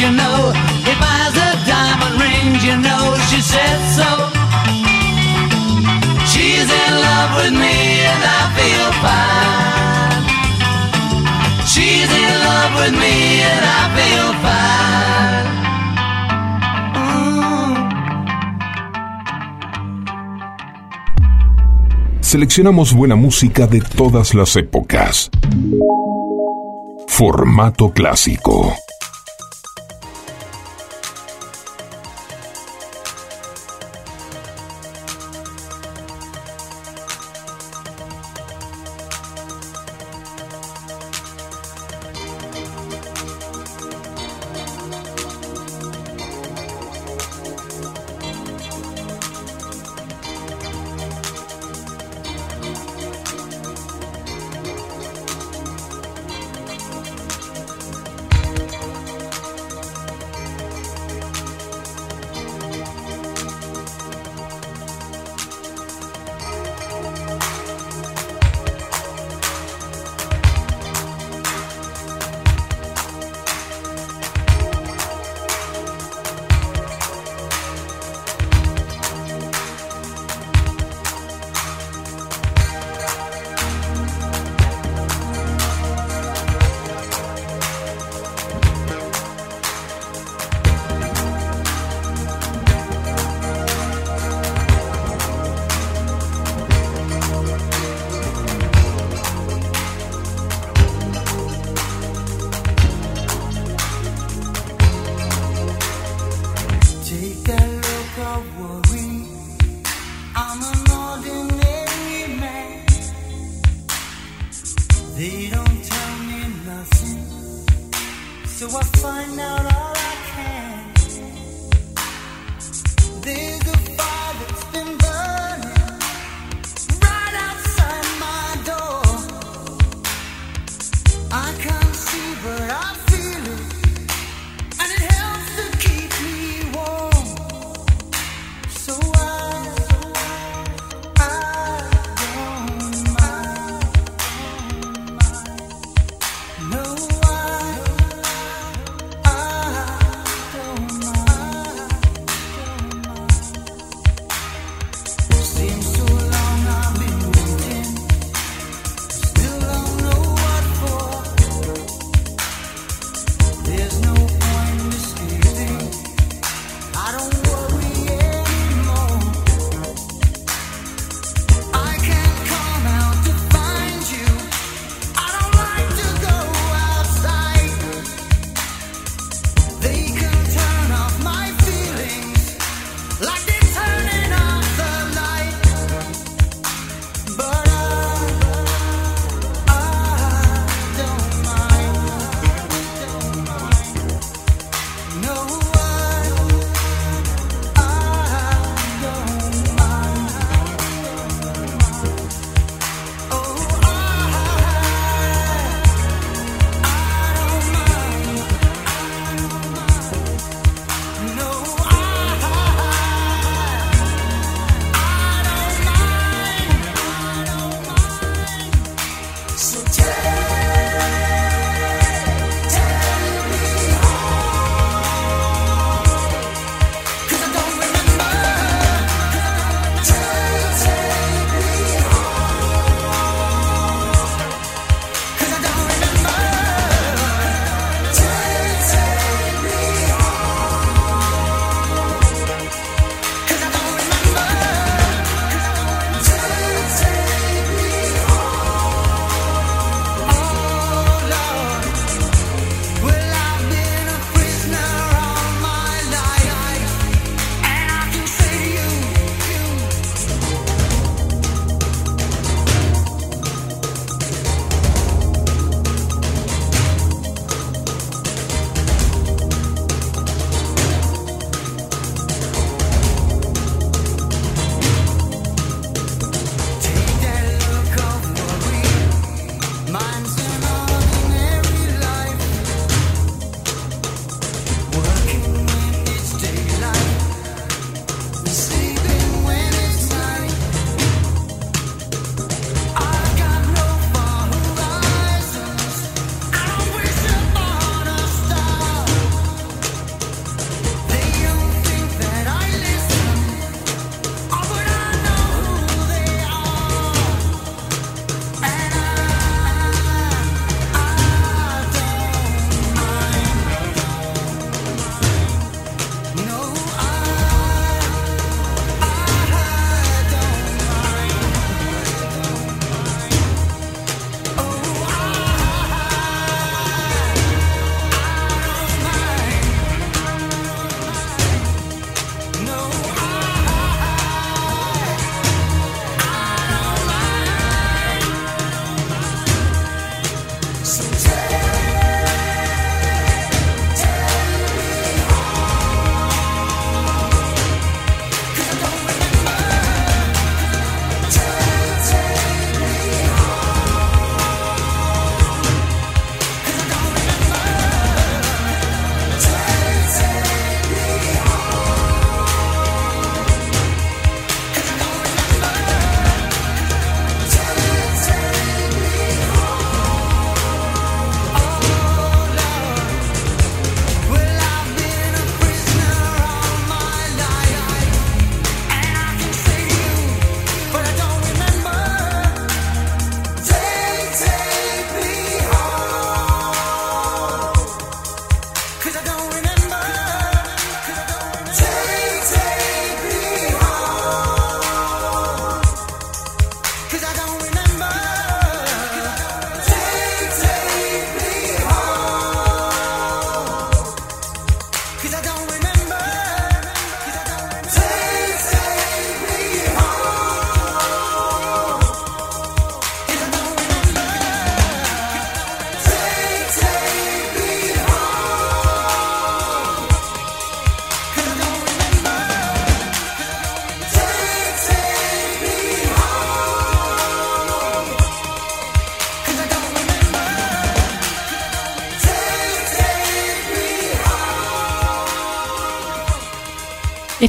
you know. He buys a diamond ring, you know. She said so. She's in love with me and I feel fine. She's in love with me and I feel fine. Mm. Seleccionamos buena música de todas las épocas. Formato clásico.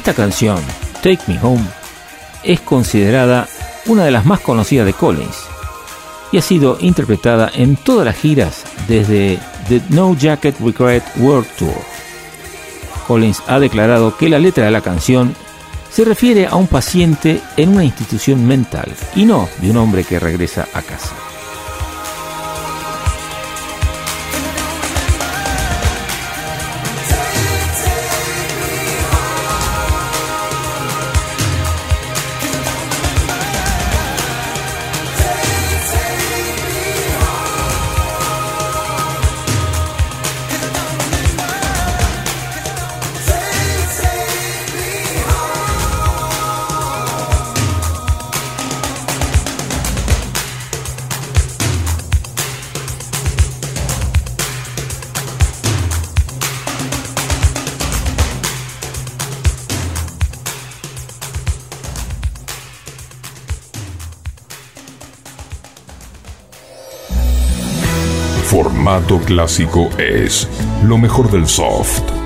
Esta canción, Take Me Home, es considerada una de las más conocidas de Collins y ha sido interpretada en todas las giras desde The No Jacket Regret World Tour. Collins ha declarado que la letra de la canción se refiere a un paciente en una institución mental y no de un hombre que regresa a casa. clásico es lo mejor del soft.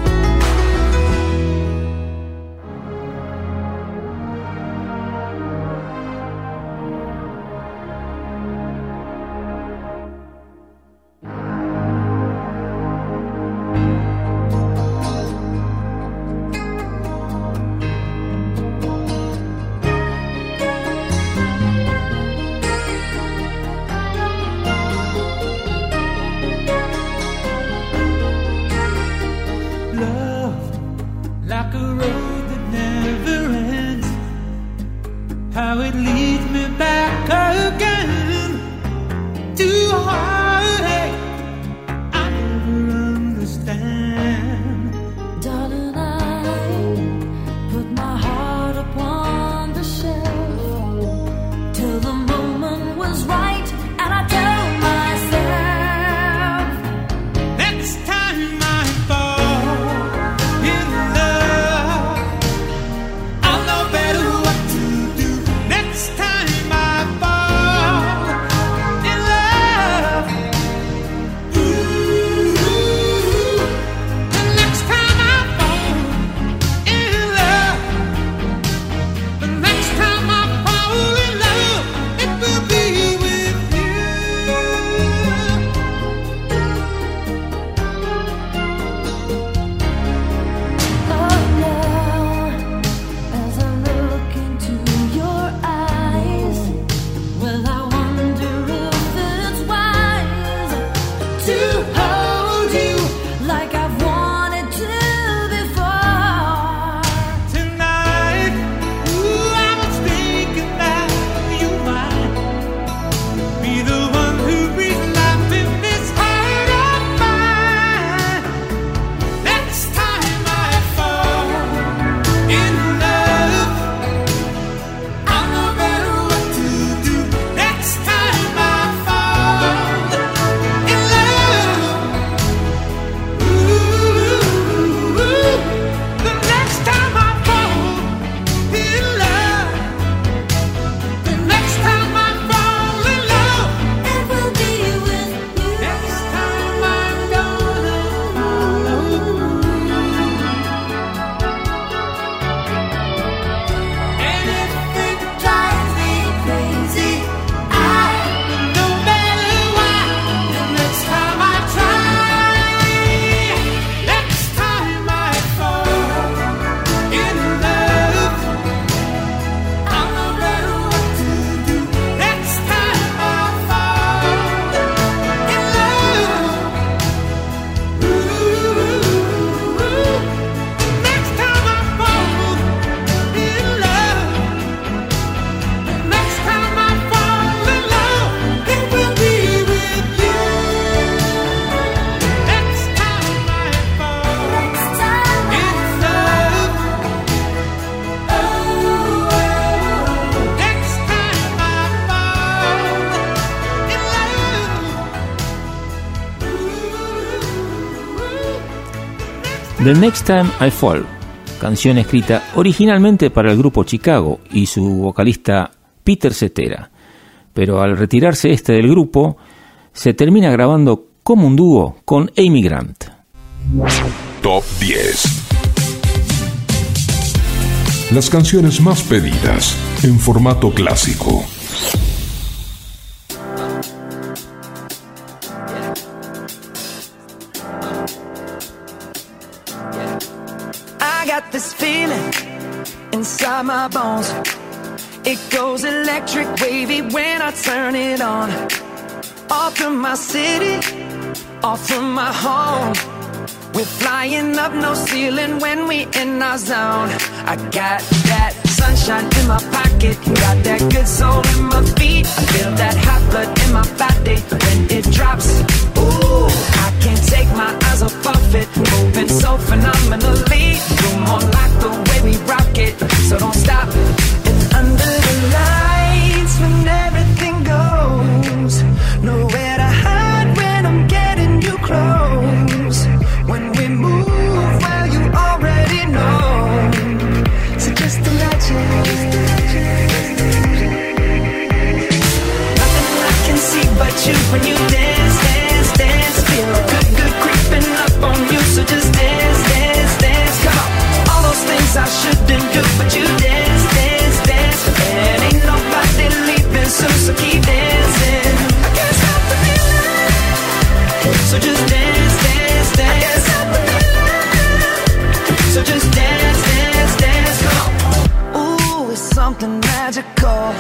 The Next Time I Fall, canción escrita originalmente para el grupo Chicago y su vocalista Peter Cetera, pero al retirarse este del grupo, se termina grabando como un dúo con Amy Grant. Top 10 Las canciones más pedidas en formato clásico. It goes electric wavy when I turn it on. Off from my city, off from my home. We're flying up no ceiling when we in our zone. I got that sunshine in my pocket, got that good soul in my feet. I feel that hot blood in my body when it drops. Ooh, I can't take my eyes off of it, moving so phenomenally. You're more like the way we rock it, so don't stop. And under it's the only thing that keeps me so just dance, dance, dance, come on. All those things I should've done, but you dance, dance, dance. And ain't nobody leaving soon, so keep dancing. Get up with me. So just dance, dance, dance, is up with me. So just dance, dance, dance call. It's something magical.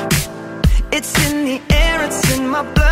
It's in the air, it's in my blood,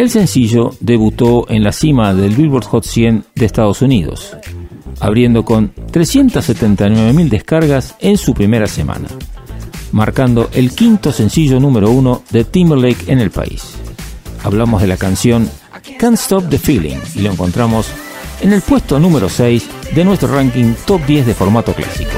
El sencillo debutó en la cima del Billboard Hot 100 de Estados Unidos, abriendo con 379.000 descargas en su primera semana, marcando el quinto sencillo número uno de Timberlake en el país. Hablamos de la canción Can't Stop the Feeling y lo encontramos en el puesto número 6 de nuestro ranking top 10 de formato clásico.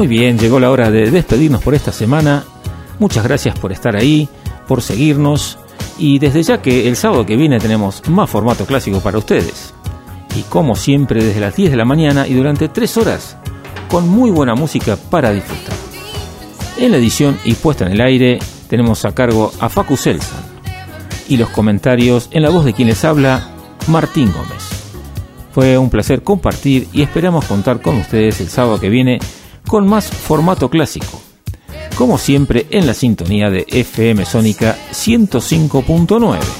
Muy bien, llegó la hora de despedirnos por esta semana. Muchas gracias por estar ahí, por seguirnos. Y desde ya que el sábado que viene tenemos más formato clásico para ustedes. Y como siempre, desde las 10 de la mañana y durante 3 horas, con muy buena música para disfrutar. En la edición y puesta en el aire tenemos a cargo a Facu Selsan. Y los comentarios en la voz de quien les habla, Martín Gómez. Fue un placer compartir y esperamos contar con ustedes el sábado que viene con más formato clásico. Como siempre en la sintonía de FM Sónica 105.9.